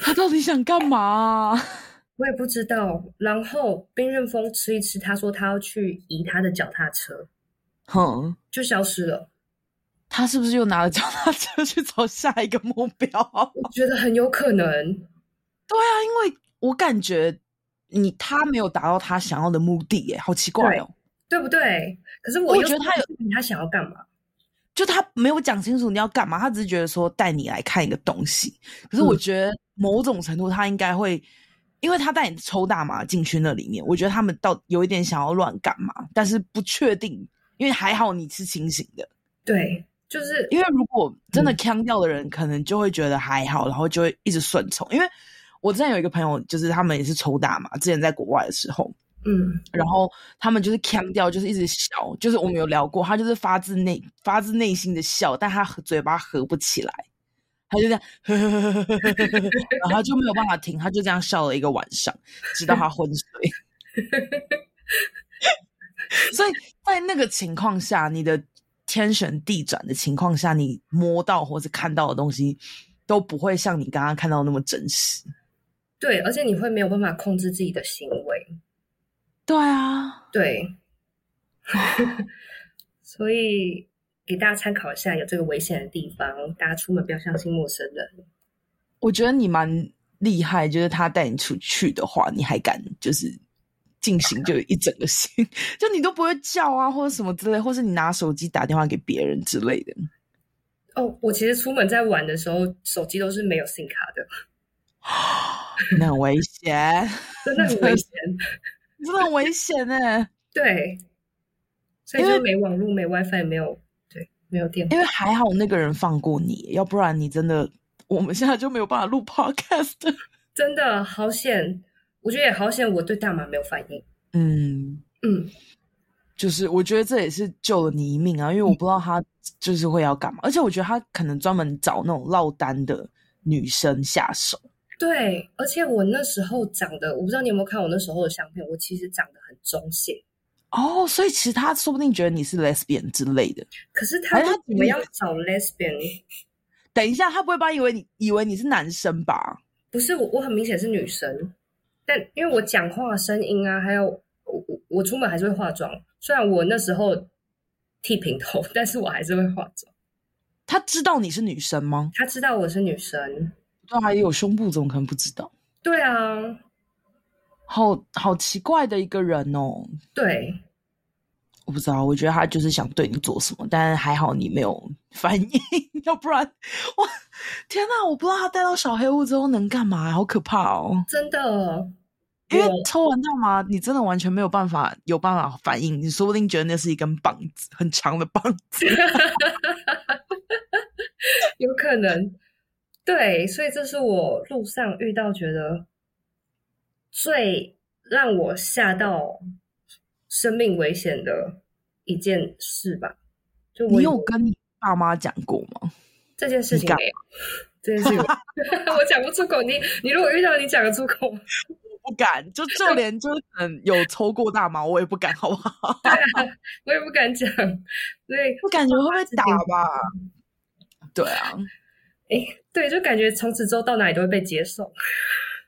他到底想干嘛？[LAUGHS] 我也不知道。然后冰旋风吃一吃，他说他要去移他的脚踏车，哼，就消失了。他是不是又拿了脚踏车去找下一个目标？[LAUGHS] 我觉得很有可能。对啊，因为我感觉你他没有达到他想要的目的，耶，好奇怪哦，对，对不对？可是我，我觉得他有他想要干嘛？就他没有讲清楚你要干嘛，他只是觉得说带你来看一个东西。可是我觉得某种程度他应该会，因为他带你抽大麻进去那里面，我觉得他们到有一点想要乱干嘛，但是不确定。因为还好你是清醒的，对，就是因为如果真的腔掉的人，可能就会觉得还好，然后就会一直顺从。因为我之前有一个朋友，就是他们也是抽大嘛，之前在国外的时候。嗯，然后他们就是腔调，就是一直笑，就是我们有聊过，他就是发自内发自内心的笑，但他嘴巴合不起来，他就这样呵呵呵呵呵呵呵，然后他就没有办法停，他就这样笑了一个晚上，直到他昏睡。[LAUGHS] 所以在那个情况下，你的天旋地转的情况下，你摸到或者看到的东西都不会像你刚刚看到的那么真实。对，而且你会没有办法控制自己的行为。对啊，对，[LAUGHS] 所以给大家参考一下，有这个危险的地方，大家出门不要相信陌生人。我觉得你蛮厉害，就是他带你出去的话，你还敢就是进行就一整个心，[LAUGHS] 就你都不会叫啊，或者什么之类，或是你拿手机打电话给别人之类的。哦，我其实出门在玩的时候，手机都是没有 SIM 卡的，[LAUGHS] 那很危险，[LAUGHS] 真的很危险，真的很危险哎。对，所以就没网络、没 WiFi、没有对，没有电话。因为还好那个人放过你，要不然你真的，我们现在就没有办法录 Podcast。真的好险，我觉得也好险，我对大麻没有反应。嗯嗯。就是我觉得这也是救了你一命啊，因为我不知道他就是会要干嘛，而且我觉得他可能专门找那种落单的女生下手。对，而且我那时候长得，我不知道你有没有看我那时候的相片，我其实长得很中性。哦，所以其实他说不定觉得你是 lesbian 之类的。可是他他怎么要找 lesbian？等一下，他不会把以为你以为你是男生吧？不是，我我很明显是女生，但因为我讲话声音啊，还有我我我出门还是会化妆。虽然我那时候剃平头，[LAUGHS] 但是我还是会化妆。他知道你是女生吗？他知道我是女生。他还有胸部，怎么可能不知道？对啊，好好奇怪的一个人哦。对，我不知道，我觉得他就是想对你做什么，但是还好你没有反应，[LAUGHS] 要不然，哇，天哪！我不知道他带到小黑屋之后能干嘛，好可怕哦！真的。因为抽完大麻，你真的完全没有办法有办法反应，你说不定觉得那是一根棒子，很长的棒子，[LAUGHS] 有可能。对，所以这是我路上遇到觉得最让我吓到生命危险的一件事吧。就我你有跟你爸妈讲过吗？这件事情没有，这件事情 [LAUGHS] [LAUGHS] 我讲不出口。你你如果遇到，你讲得出口吗？不敢，就就连就可能有抽过大麻，我也不敢，好不好？[LAUGHS] 我也不敢讲，所以，我感觉会被打吧？对啊，哎、欸，对，就感觉从此之后到哪里都会被接受。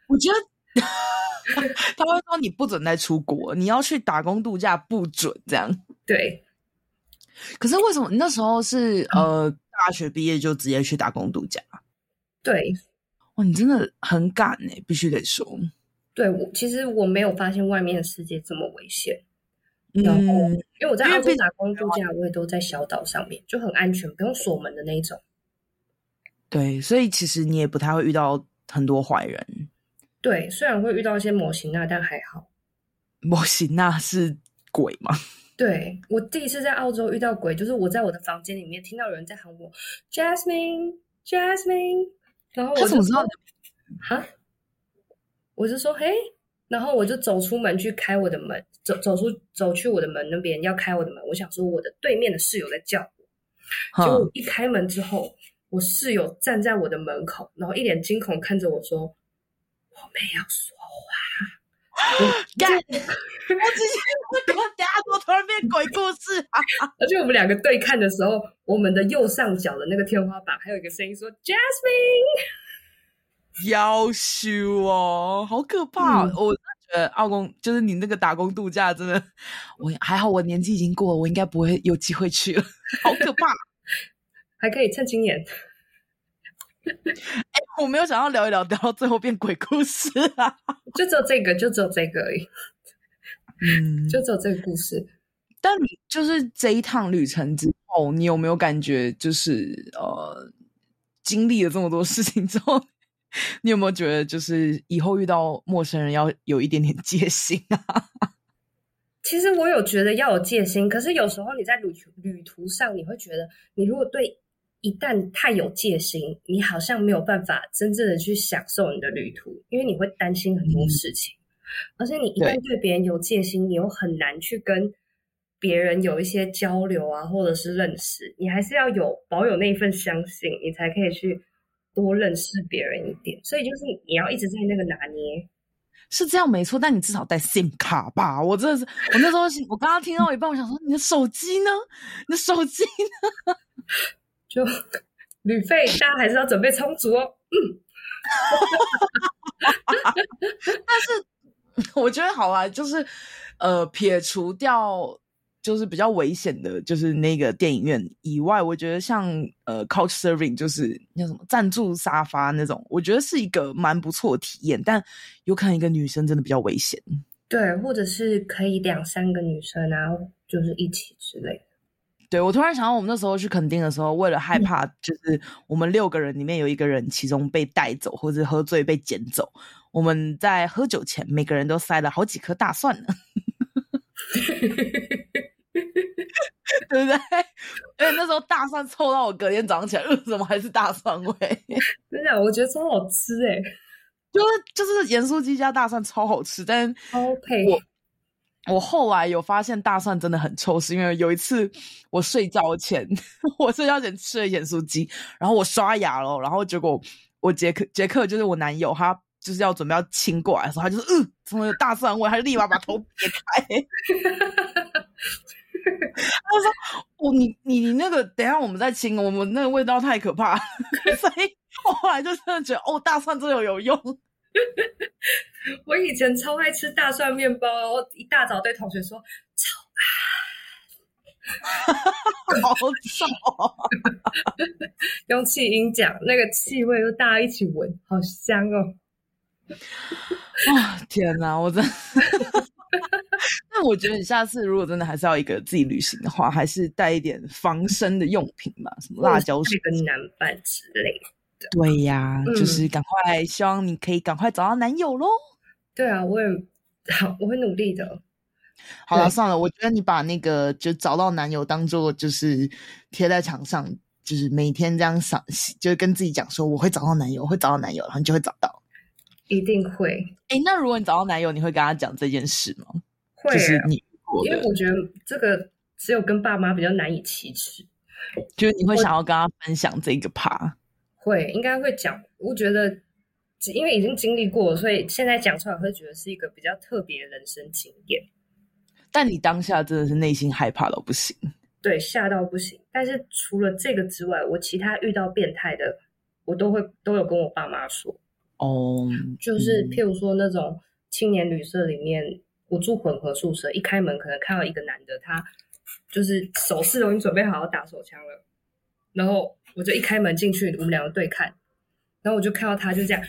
我觉得他会说你不准再出国，你要去打工度假不准这样。对，可是为什么你那时候是呃大学毕业就直接去打工度假？对，哇，你真的很敢哎，必须得说。对，我其实我没有发现外面的世界这么危险。然后，嗯、因为我在澳洲打工度假，我也都在小岛上面，就很安全，不用锁门的那一种。对，所以其实你也不太会遇到很多坏人。对，虽然会遇到一些魔神仔，但还好。模型那是鬼吗？对，我第一次在澳洲遇到鬼，就是我在我的房间里面听到有人在喊我 Jasmine，Jasmine，然后我怎么知道？哈？我就说嘿，然后我就走出门去开我的门，走走出走去我的门那边要开我的门。我想说我的对面的室友在叫我，结果一开门之后，我室友站在我的门口，然后一脸惊恐看着我说：“我没有说话。” [LAUGHS] 干！[LAUGHS] 我之前我跟大家说突然变鬼故事啊！[LAUGHS] 而且我们两个对看的时候，我们的右上角的那个天花板还有一个声音说：“Jasmine。”夭寿哦，好可怕！嗯、我觉得澳工就是你那个打工度假，真的，我还好，我年纪已经过了，我应该不会有机会去了，好可怕！还可以趁今年。我没有想要聊一聊，聊到最后变鬼故事啊！[LAUGHS] 就只有这个，就只有这个而已。嗯，就只有这个故事。但你就是这一趟旅程之后，你有没有感觉，就是呃，经历了这么多事情之后？你有没有觉得，就是以后遇到陌生人要有一点点戒心啊？[LAUGHS] 其实我有觉得要有戒心，可是有时候你在旅旅途上，你会觉得，你如果对一旦太有戒心，你好像没有办法真正的去享受你的旅途，因为你会担心很多事情，嗯、而且你一旦对别人有戒心，你又很难去跟别人有一些交流啊，或者是认识，你还是要有保有那一份相信，你才可以去。多认识别人一点，所以就是你要一直在那个拿捏，是这样没错。但你至少带 SIM 卡吧？我真的是，我那时候我刚刚听到一半，我想说你的手机呢？你的手机呢？就旅费大家还是要准备充足哦。嗯，[LAUGHS] 但是我觉得好啊，就是呃，撇除掉就是比较危险的，就是那个电影院以外，我觉得像呃 Couch serving，就是那什么赞助沙发那种，我觉得是一个蛮不错的体验。但有可能一个女生真的比较危险。对，或者是可以两三个女生然后，就是一起之类的。对，我突然想到，我们那时候去垦丁的时候，为了害怕，就是我们六个人里面有一个人其中被带走，或者喝醉被捡走，我们在喝酒前每个人都塞了好几颗大蒜呢。[LAUGHS] 对不对？而且那时候大蒜臭到我隔天早上起来，为什么还是大蒜味？[LAUGHS] 真的，我觉得超好吃诶，就是就是盐酥鸡加大蒜超好吃，但超配。我我后来有发现大蒜真的很臭，是因为有一次我睡觉前，[LAUGHS] 我睡觉前吃了盐酥鸡，然后我刷牙了，然后结果我杰克杰克就是我男友，他就是要准备要亲过来的时候，他就是嗯，怎么有大蒜味？他就立马把头别开。[LAUGHS] 他说：“我、你你你那个，等下我们再亲，我们那个味道太可怕。[LAUGHS] ”所以我后来就真的觉得，哦，大蒜真的，有用。[LAUGHS] 我以前超爱吃大蒜面包，我一大早对同学说：“超爱，好臭！”用气音讲，那个气味，就大家一起闻，好香哦！啊、哦，天哪，我真的。[LAUGHS] 那我觉得你下次如果真的还是要一个自己旅行的话，还是带一点防身的用品嘛，什么辣椒水、跟南半之类的。对呀，嗯、就是赶快，希望你可以赶快找到男友喽。对啊，我也好，我会努力的。好了，算了，我觉得你把那个就找到男友当做就是贴在墙上，就是每天这样想，就是跟自己讲说我会找到男友，我会找到男友，然后你就会找到。一定会。哎，那如果你找到男友，你会跟他讲这件事吗？会、啊，就是你，因为我觉得这个只有跟爸妈比较难以启齿。就是你会想要跟他分享这个趴？会，应该会讲。我觉得，因为已经经历过，所以现在讲出来会觉得是一个比较特别的人生经验。但你当下真的是内心害怕到不行，对，吓到不行。但是除了这个之外，我其他遇到变态的，我都会都有跟我爸妈说。哦，就是譬如说那种青年旅社里面，嗯、我住混合宿舍，一开门可能看到一个男的，他就是手势都已经准备好要打手枪了，然后我就一开门进去，我们两个对看，然后我就看到他就这样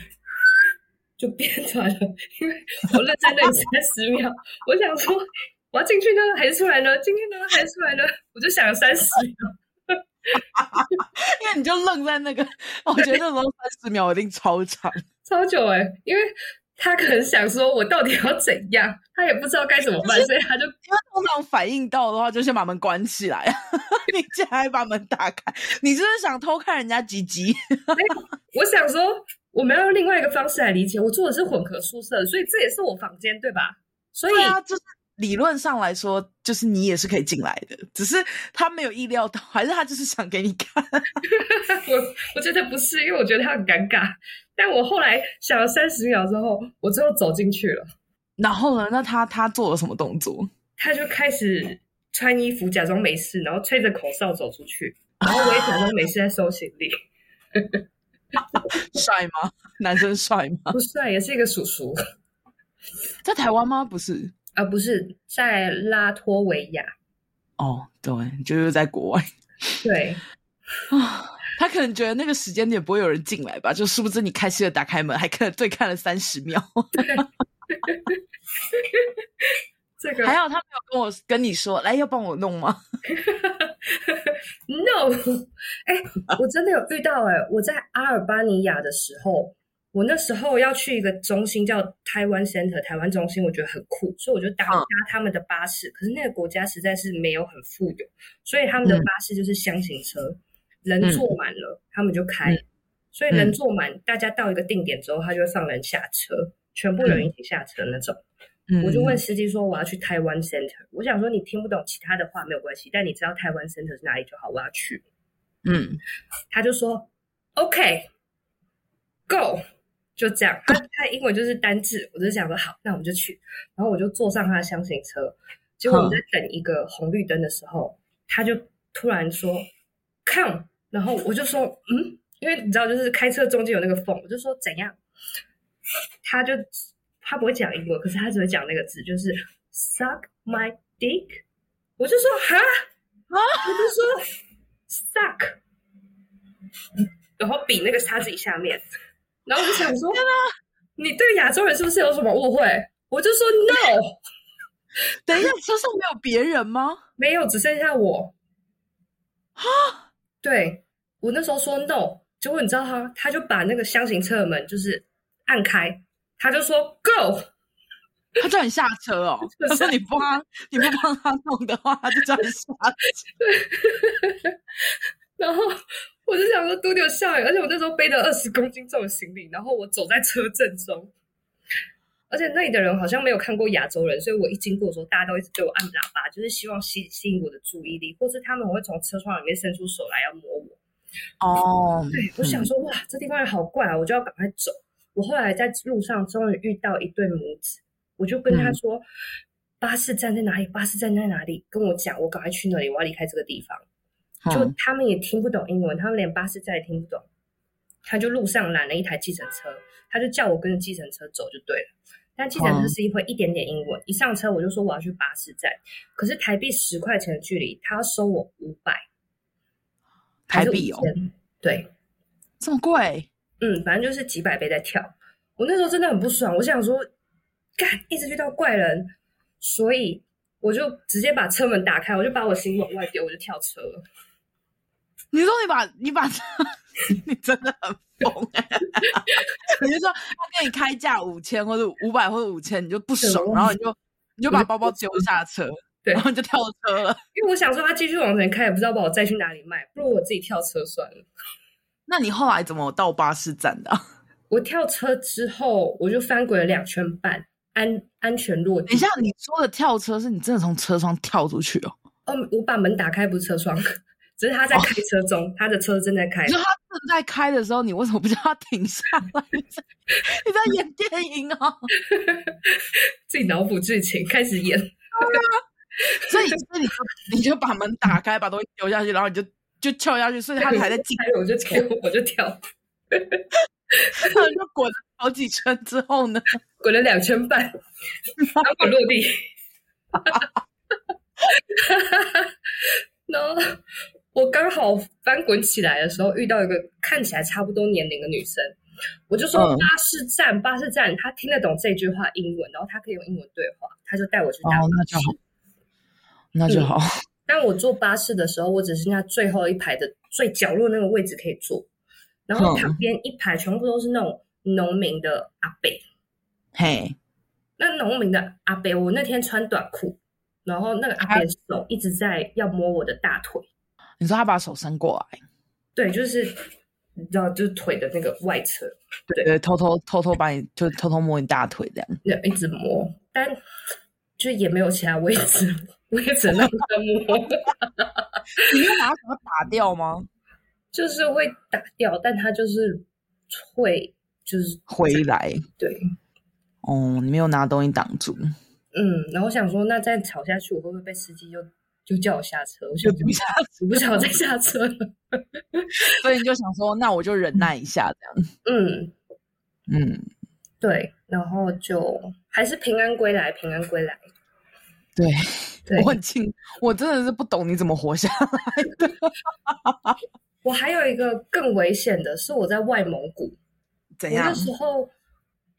就变出来了，因为我愣在那里三十秒，我想说我要进去呢还是出来呢？进去呢还是出来呢？我就想了三十秒。因为你就愣在那个，我觉得那时候三十秒一定超长，超久哎、欸！因为他可能想说，我到底要怎样？他也不知道该怎么办，所以他就通常反应到的话，就先把门关起来。[LAUGHS] 你竟然还把门打开，你是不是想偷看人家鸡鸡？我想说，我们要用另外一个方式来理解。我住的是混合宿舍，所以这也是我房间，对吧？所以啊，就是。理论上来说，就是你也是可以进来的，只是他没有意料到，还是他就是想给你看。[LAUGHS] 我我觉得不是，因为我觉得他很尴尬。但我后来想了三十秒之后，我最后走进去了。然后呢？那他他做了什么动作？他就开始穿衣服，假装没事，然后吹着口哨走出去。然后我也假装没事，在收行李。[LAUGHS] 帅吗？男生帅吗？不帅，也是一个叔叔。在台湾吗？不是。而、呃、不是在拉脱维亚哦，对，就是在国外。[LAUGHS] 对啊，他可能觉得那个时间点不会有人进来吧？就殊不知你开心的打开门，还看对看了三十秒。[LAUGHS] 对 [LAUGHS] 这个还好，他没有跟我跟你说，来要帮我弄吗？No，哎、欸，我真的有遇到哎、欸，我在阿尔巴尼亚的时候。我那时候要去一个中心叫台湾 Center，台湾中心，我觉得很酷，所以我就搭搭他们的巴士。嗯、可是那个国家实在是没有很富有，所以他们的巴士就是厢型车，嗯、人坐满了，他们就开。嗯、所以人坐满，嗯、大家到一个定点之后，他就会放人下车，全部人一起下车那种。嗯、我就问司机说我要去台湾 Center，我想说你听不懂其他的话没有关系，但你知道台湾 Center 是哪里就好，我要去。嗯，他就说 OK，Go。就这样，他他英文就是单字，我就想说好，那我们就去。然后我就坐上他的厢型车，结果我们在等一个红绿灯的时候，嗯、他就突然说 “come”，然后我就说嗯，因为你知道，就是开车中间有那个缝，我就说怎样？他就他不会讲英文，可是他只会讲那个字，就是 “suck my dick”。我就说哈啊，我就说 suck，然后比那个叉子下面，然后我就想说，你对亚洲人是不是有什么误会？我就说 no。[LAUGHS] 等一下，车上没有别人吗？[LAUGHS] 没有，只剩下我。啊，[GASPS] 对，我那时候说 no，结果你知道他，他就把那个箱型车门就是按开，他就说 go，[LAUGHS] 他叫你下车哦。他说你不帮，你不帮他弄的话，他就叫你下车。然后我就想说多丢笑，而且我那时候背着二十公斤重的行李，然后我走在车正中。而且那里的人好像没有看过亚洲人，所以我一经过的时候，大家都一直对我按喇叭，就是希望吸吸引我的注意力，或是他们会从车窗里面伸出手来要摸我。哦，对，我想说，哇，这地方好怪啊，我就要赶快走。我后来在路上终于遇到一对母子，我就跟他说，嗯、巴士站在哪里？巴士站在哪里？跟我讲，我赶快去那里，我要离开这个地方。嗯、就他们也听不懂英文，他们连巴士站也听不懂。他就路上拦了一台计程车，他就叫我跟着计程车走就对了。但计程车司机会一点点英文，嗯、一上车我就说我要去巴士站，可是台币十块钱的距离，他要收我五百台币哦，对，这么贵？嗯，反正就是几百倍在跳。我那时候真的很不爽，我想说，干，一直遇到怪人，所以我就直接把车门打开，我就把我行李往外丢，我就跳车了。你说你把你把车，[LAUGHS] 你真的很疯哎、欸！[LAUGHS] 你就说他给你开价五千或者五百或者五千，你就不爽，然后你就你就把包包丢下车，对，然后你就跳车了。因为我想说他继续往前开，也不知道把我载去哪里卖，不如我自己跳车算了。那你后来怎么到巴士站的？[LAUGHS] 我跳车之后，我就翻滚了两圈半，安安全落地。等一下，你说的跳车是你真的从车窗跳出去哦？哦，我把门打开，不是车窗。只是他在开车中，哦、他的车正在开。你说他正在开的时候，你为什么不叫他停下来？你在，你在演电影哦？[LAUGHS] 自己脑补剧情，开始演。所以，所以你就你就把门打开，把东西丢下去，然后你就就跳下去。所以他还在进，[LAUGHS] 我就跳，我就跳，然后就滚了好几圈之后呢，[LAUGHS] 滚了两圈半，然后滚落地。然后。我刚好翻滚起来的时候，遇到一个看起来差不多年龄的女生，我就说巴士站，嗯、巴士站，她听得懂这句话英文，然后她可以用英文对话，她就带我去搭巴士。哦，那就好，那就好。当、嗯、我坐巴士的时候，我只剩下最后一排的最角落那个位置可以坐，然后旁边一排全部都是那种农民的阿伯。嘿，那农民的阿伯，我那天穿短裤，然后那个阿伯手一直在要摸我的大腿。你说他把手伸过来，对，就是你知道，就是腿的那个外侧，对，对，偷偷偷偷把你，就偷偷摸你大腿这样，一直摸，但就也没有其他位置，我也只能让他摸。[LAUGHS] 你没有把它什么打掉吗？就是会打掉，但他就是会就是回来，对，哦，你没有拿东西挡住，嗯，然后我想说，那再吵下去，我会不会被司机就？就叫我下车，我就不下，我不想再下车了。[LAUGHS] 所以你就想说，那我就忍耐一下，这样。嗯嗯，对，然后就还是平安归来，平安归来。对，对 [LAUGHS] 我很庆，我真的是不懂你怎么活下来的。[LAUGHS] 我还有一个更危险的是，我在外蒙古。怎样？那时候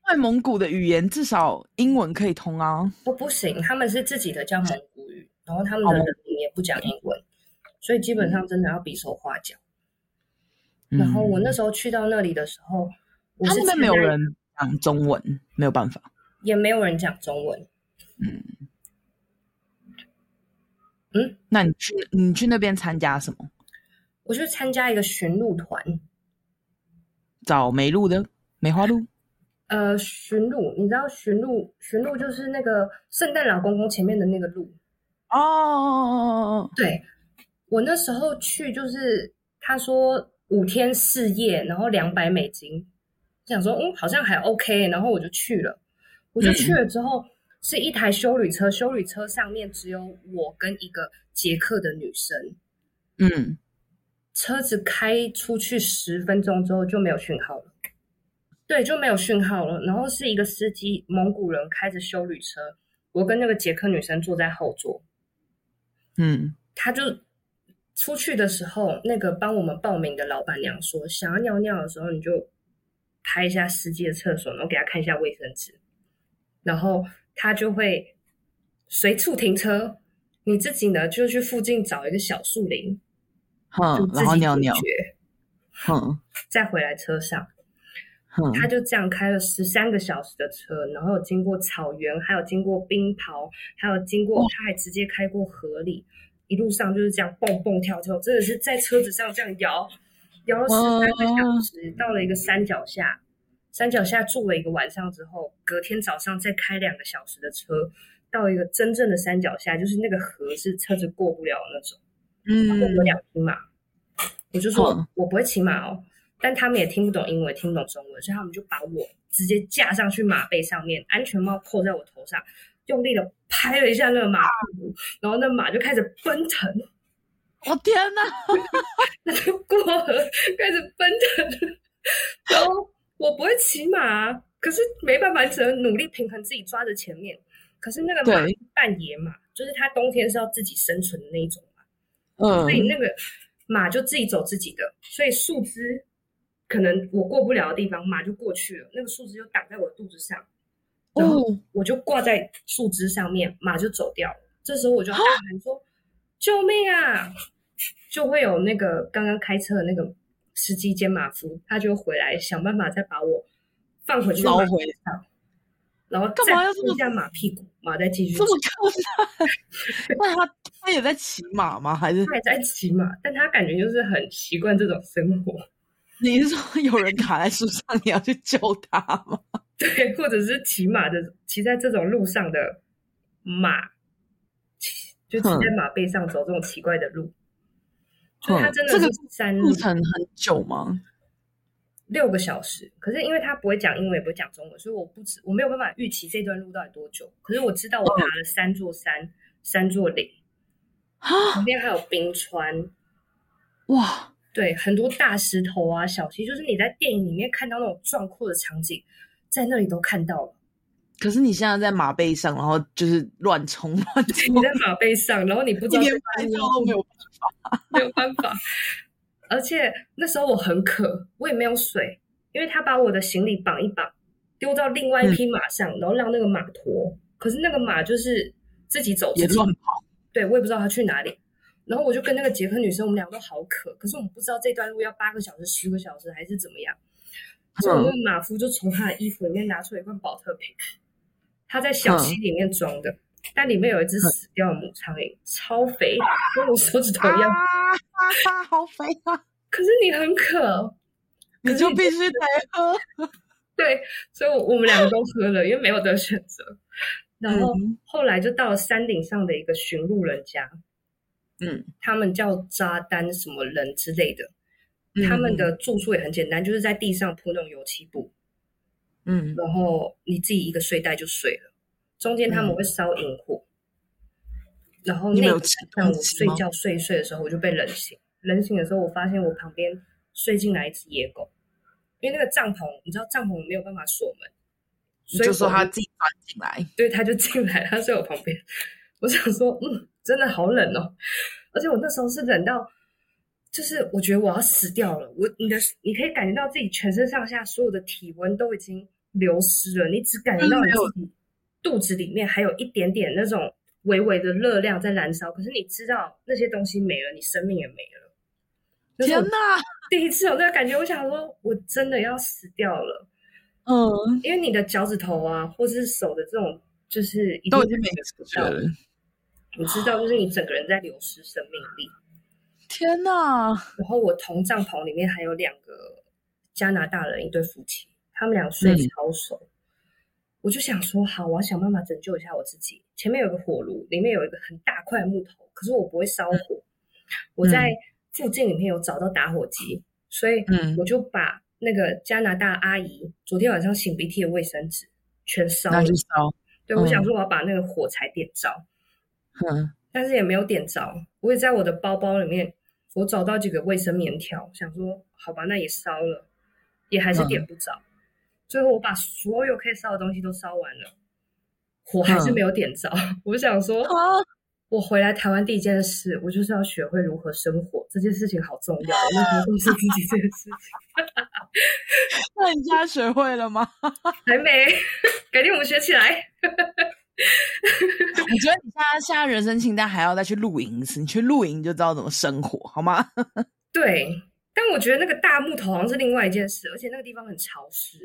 外蒙古的语言至少英文可以通啊。不，不行，他们是自己的叫蒙古语。然后他们的人也不讲英文，哦、所以基本上真的要比手画脚。嗯、然后我那时候去到那里的时候，他们那边没有人讲中文，没有办法，也没有人讲中文。嗯嗯，那你去你去那边参加什么？我去参加一个寻路团，找梅路的梅花鹿。呃，寻路，你知道寻路寻路就是那个圣诞老公公前面的那个路。哦，对，我那时候去就是他说五天四夜，然后两百美金，想说嗯好像还 OK，然后我就去了。我就去了之后、嗯、是一台修旅车，修旅车上面只有我跟一个捷克的女生。嗯，车子开出去十分钟之后就没有讯号了，对，就没有讯号了。然后是一个司机蒙古人开着修旅车，我跟那个捷克女生坐在后座。嗯，他就出去的时候，那个帮我们报名的老板娘说，想要尿尿的时候，你就拍一下司机的厕所，然后给他看一下卫生纸，然后他就会随处停车，你自己呢就去附近找一个小树林，嗯，然后尿尿，哼，再回来车上。他就这样开了十三个小时的车，然后有经过草原，还有经过冰雹，还有经过，他还直接开过河里，一路上就是这样蹦蹦跳跳，真的是在车子上这样摇，摇了十三个小时，到了一个山脚下，山脚下住了一个晚上之后，隔天早上再开两个小时的车，到一个真正的山脚下，就是那个河是车子过不了那种，嗯，我有两匹马，我就说我不会骑马哦。但他们也听不懂英文，听不懂中文，所以他们就把我直接架上去马背上面，安全帽扣在我头上，用力的拍了一下那个马屁股，然后那马就开始奔腾。我、哦、天哪！那就过河开始奔腾，然后我不会骑马，可是没办法，只能努力平衡自己抓着前面。可是那个马是半野马，就是它冬天是要自己生存的那一种嘛，嗯，所以那个马就自己走自己的，所以树枝。可能我过不了的地方，马就过去了。那个树枝就挡在我的肚子上，然后我就挂在树枝上面，马就走掉了。这时候我就大喊说：“救命啊！”就会有那个刚刚开车的那个司机兼马夫，他就回来想办法再把我放回去马背上，然后干嘛要这么下马屁股？马再继续这么靠 [LAUGHS] 那他他也在骑马吗？还是他也在骑马？但他感觉就是很习惯这种生活。你是说 [LAUGHS] 有人卡在树上，你要去救他吗？[LAUGHS] 对，或者是骑马的，骑在这种路上的马，骑就骑在马背上走这种奇怪的路。就他真的是山路，路程很久吗？六个小时。可是因为他不会讲英文，也不会讲中文，所以我不知我没有办法预期这段路到底多久。可是我知道我爬了三座山，三座岭，旁边还有冰川。哇！对，很多大石头啊，小溪，就是你在电影里面看到那种壮阔的场景，在那里都看到了。可是你现在在马背上，然后就是乱冲乱冲。你在马背上，然后你不知道连拍照都没有办法，没有办法。而且那时候我很渴，我也没有水，因为他把我的行李绑一绑，丢到另外一匹马上，嗯、然后让那个马驮。可是那个马就是自己走自己，也乱跑。对，我也不知道他去哪里。然后我就跟那个捷克女生，我们两个都好渴，可是我们不知道这段路要八个小时、十个小时还是怎么样。所以那个马夫就从他的衣服里面拿出了一罐宝特瓶，他在小溪里面装的，但里面有一只死掉的母苍蝇，超肥，跟我手指头一样，啊，好肥啊！[LAUGHS] 可是你很渴，你就必须得喝。[LAUGHS] 对，所以我们两个都喝了，因为没有得选择。然后后来就到了山顶上的一个寻路人家。嗯，他们叫扎丹什么人之类的，嗯、他们的住宿也很简单，就是在地上铺那种油漆布，嗯，然后你自己一个睡袋就睡了。中间他们会烧营火，嗯、然后那晚上我睡觉睡一睡的时候，我就被冷醒。冷醒的时候，我发现我旁边睡进来一只野狗，因为那个帐篷，你知道帐篷没有办法锁门，所以就说他自己钻进来，对，他就进来，他睡我旁边。我想说，嗯。真的好冷哦，而且我那时候是冷到，就是我觉得我要死掉了。我你的你可以感觉到自己全身上下所有的体温都已经流失了，你只感觉到你自己肚子里面还有一点点那种微微的热量在燃烧。可是你知道那些东西没了，你生命也没了。天哪！第一次有这个感觉，我想说我真的要死掉了。嗯，因为你的脚趾头啊，或者是手的这种，就是已经都已经没了。你知道，就是你整个人在流失生命力。天哪！然后我同帐篷里面还有两个加拿大人，一对夫妻，他们俩睡超熟。嗯、我就想说，好，我要想办法拯救一下我自己。前面有个火炉，里面有一个很大块木头，可是我不会烧火。嗯、我在附近里面有找到打火机，所以我就把那个加拿大阿姨昨天晚上擤鼻涕的卫生纸全烧了。烧。对，我想说我要把那个火柴点着。嗯，但是也没有点着。我也在我的包包里面，我找到几个卫生棉条，想说好吧，那也烧了，也还是点不着。嗯、最后我把所有可以烧的东西都烧完了，火还是没有点着。嗯、我想说，啊、我回来台湾第一件事，我就是要学会如何生火，这件事情好重要，我为什么重视自己这件事情？[LAUGHS] 那你现在学会了吗？还没，[LAUGHS] 改天我们学起来。[LAUGHS] 我觉得你现在现在人生清单还要再去露营一次，你去露营就知道怎么生活，好吗？[LAUGHS] 对，但我觉得那个大木头好像是另外一件事，而且那个地方很潮湿。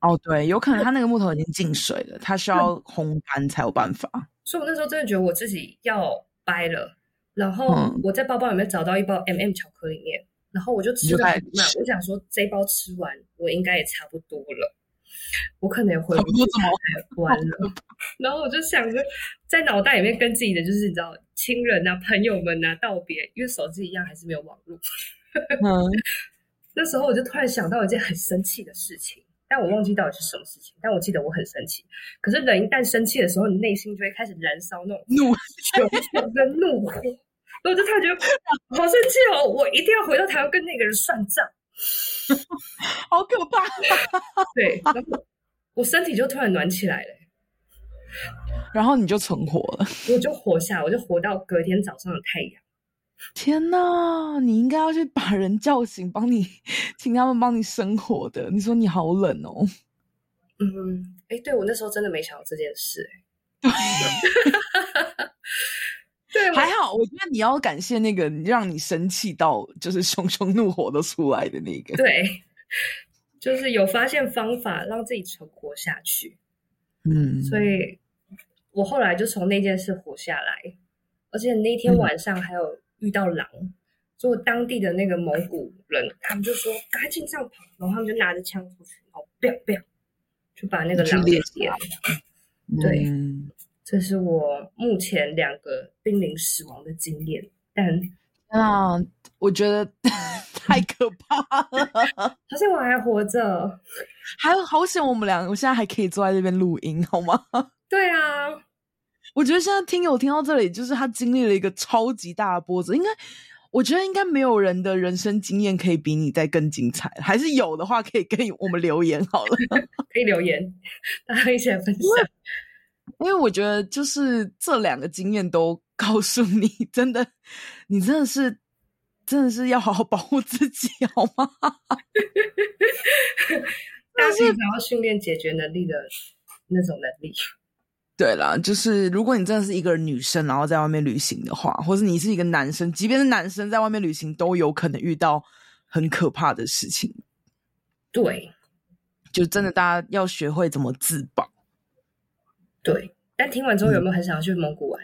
哦，对，有可能它那个木头已经进水了，它需要烘干才有办法。所以我那时候真的觉得我自己要掰了，然后我在包包里面找到一包 MM 巧克力面，然后我就吃了很慢，我想说这一包吃完，我应该也差不多了。我可能也回不去台湾了，[LAUGHS] 然后我就想着在脑袋里面跟自己的就是你知道亲人啊、朋友们啊道别，因为手机一样还是没有网络。嗯，[LAUGHS] 那时候我就突然想到一件很生气的事情，但我忘记到底是什么事情，但我记得我很生气。可是人一旦生气的时候，你内心就会开始燃烧那种怒气跟怒火，[LAUGHS] 我就突然觉得好生气哦！我一定要回到台湾跟那个人算账。[LAUGHS] 好可怕！[LAUGHS] 对，然后我身体就突然暖起来了，[LAUGHS] 然后你就存活了，我就活下，我就活到隔天早上的太阳。天哪，你应该要去把人叫醒，帮你请他们帮你生火的。你说你好冷哦。嗯，哎，对，我那时候真的没想到这件事，哎。对，还好，我觉得你要感谢那个让你生气到就是 [LAUGHS] 熊熊怒火都出来的那个。对，就是有发现方法让自己存活下去。嗯，所以我后来就从那件事活下来，而且那天晚上还有遇到狼，就、嗯、当地的那个蒙古人，他们就说赶紧上跑，然后他们就拿着枪出去，然后不要不要，就把那个狼给灭了。对。嗯这是我目前两个濒临死亡的经验，但啊，我觉得 [LAUGHS] 太可怕了。[LAUGHS] 好像我还活着，还好险我们两个我现在还可以坐在这边录音，好吗？[LAUGHS] 对啊，我觉得现在听友听到这里，就是他经历了一个超级大的波折。应该，我觉得应该没有人的人生经验可以比你再更精彩。还是有的话，可以跟我们留言好了，可以留言，大家一起来分享。因为我觉得，就是这两个经验都 [LAUGHS] 告诉你，真的，你真的是，真的是要好好保护自己，好吗？[LAUGHS] 但是想要训练解决能力的那种能力。对啦，就是如果你真的是一个女生，然后在外面旅行的话，或者你是一个男生，即便是男生在外面旅行，都有可能遇到很可怕的事情。对，就真的大家要学会怎么自保。对，但听完之后有没有很想要去蒙古玩？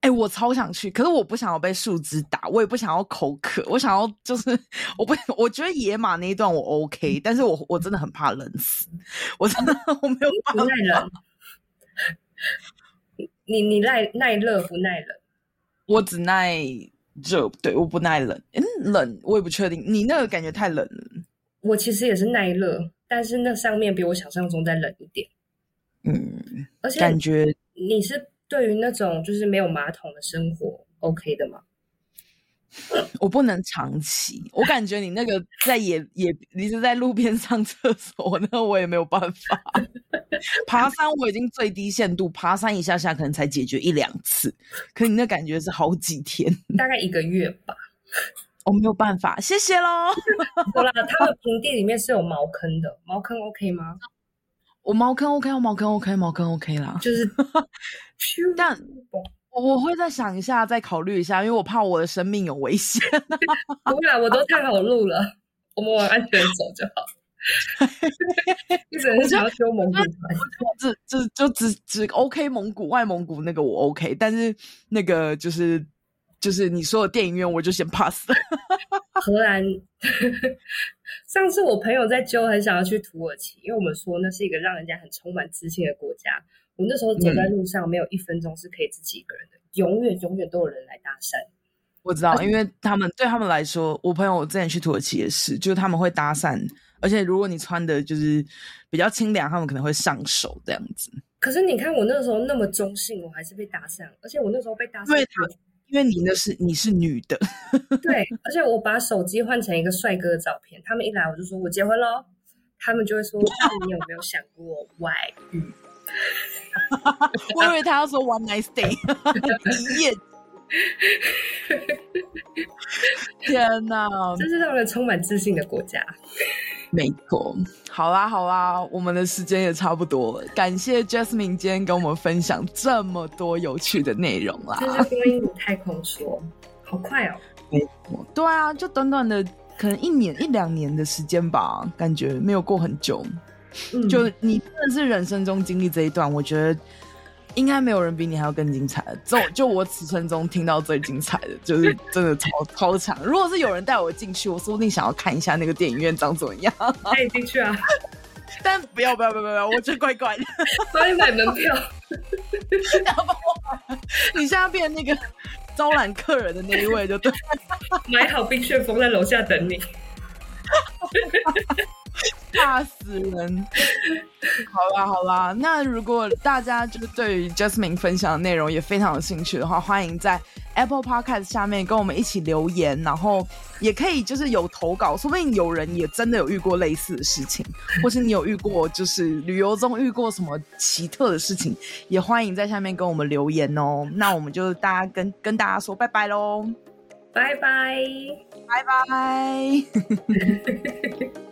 哎、我超想去，可是我不想要被树枝打，我也不想要口渴，我想要就是我不，我觉得野马那一段我 OK，但是我我真的很怕冷死，我真的 [LAUGHS] 我没有办法。耐冷，你你耐耐热不耐冷？我只耐热，对，我不耐冷。嗯，冷我也不确定，你那个感觉太冷了。我其实也是耐热，但是那上面比我想象中再冷一点。嗯，而且感觉你是对于那种就是没有马桶的生活 OK 的吗？我不能长期，我感觉你那个在野野，你是在路边上厕所，那我也没有办法。爬山我已经最低限度爬山一下下可能才解决一两次，可你那感觉是好几天，大概一个月吧。我没有办法，谢谢喽。[LAUGHS] 好啦，他们平地里面是有茅坑的，茅坑 OK 吗？我茅坑 OK，我茅坑 OK，茅坑 OK 啦。就是，[LAUGHS] 但我会再想一下，再考虑一下，因为我怕我的生命有危险。[LAUGHS] 不会啦，我都太好路了，我们往安全走就好。[LAUGHS] 一直很想要修蒙古船，只只就只只 OK 蒙古外蒙古那个我 OK，但是那个就是。就是你说的电影院，我就先 pass 了。[LAUGHS] 荷兰，[LAUGHS] 上次我朋友在揪，很想要去土耳其，因为我们说那是一个让人家很充满自信的国家。我那时候走在路上，没有一分钟是可以自己一个人的，嗯、永远永远都有人来搭讪。我知道，因为他们对他们来说，我朋友我之前去土耳其也是，就是他们会搭讪，而且如果你穿的就是比较清凉，他们可能会上手这样子。可是你看我那时候那么中性，我还是被搭讪，而且我那时候被搭讪。因为你那是你是女的，[LAUGHS] 对，而且我把手机换成一个帅哥的照片，他们一来我就说我结婚喽，他们就会说 [LAUGHS] 你有没有想过外遇？[LAUGHS] 我以为他要说 one night stay，一夜。天哪，这是让人充满自信的国家。没错，好啦好啦，我们的时间也差不多了。感谢 Jasmine 今天跟我们分享这么多有趣的内容啦。这是光阴如太空说，好快哦。没错，对啊，就短短的可能一年一两年的时间吧，感觉没有过很久。嗯，就你真的是人生中经历这一段，我觉得。应该没有人比你还要更精彩的。就 [LAUGHS] 就我此生中听到最精彩的，就是真的超超强。如果是有人带我进去，我说不定想要看一下那个电影院长怎么样。可以进去啊，[LAUGHS] 但不要不要不要不要，我觉得怪怪的。[LAUGHS] 帮你买门票。你现在变那个招揽客人的那一位就对。买好冰旋风在楼下等你。[LAUGHS] 吓死人！好啦好啦，那如果大家就是对于 Jasmine 分享的内容也非常有兴趣的话，欢迎在 Apple Podcast 下面跟我们一起留言，然后也可以就是有投稿，说不定有人也真的有遇过类似的事情，[LAUGHS] 或是你有遇过就是旅游中遇过什么奇特的事情，也欢迎在下面跟我们留言哦。那我们就大家跟跟大家说拜拜喽，拜拜，拜拜。[LAUGHS]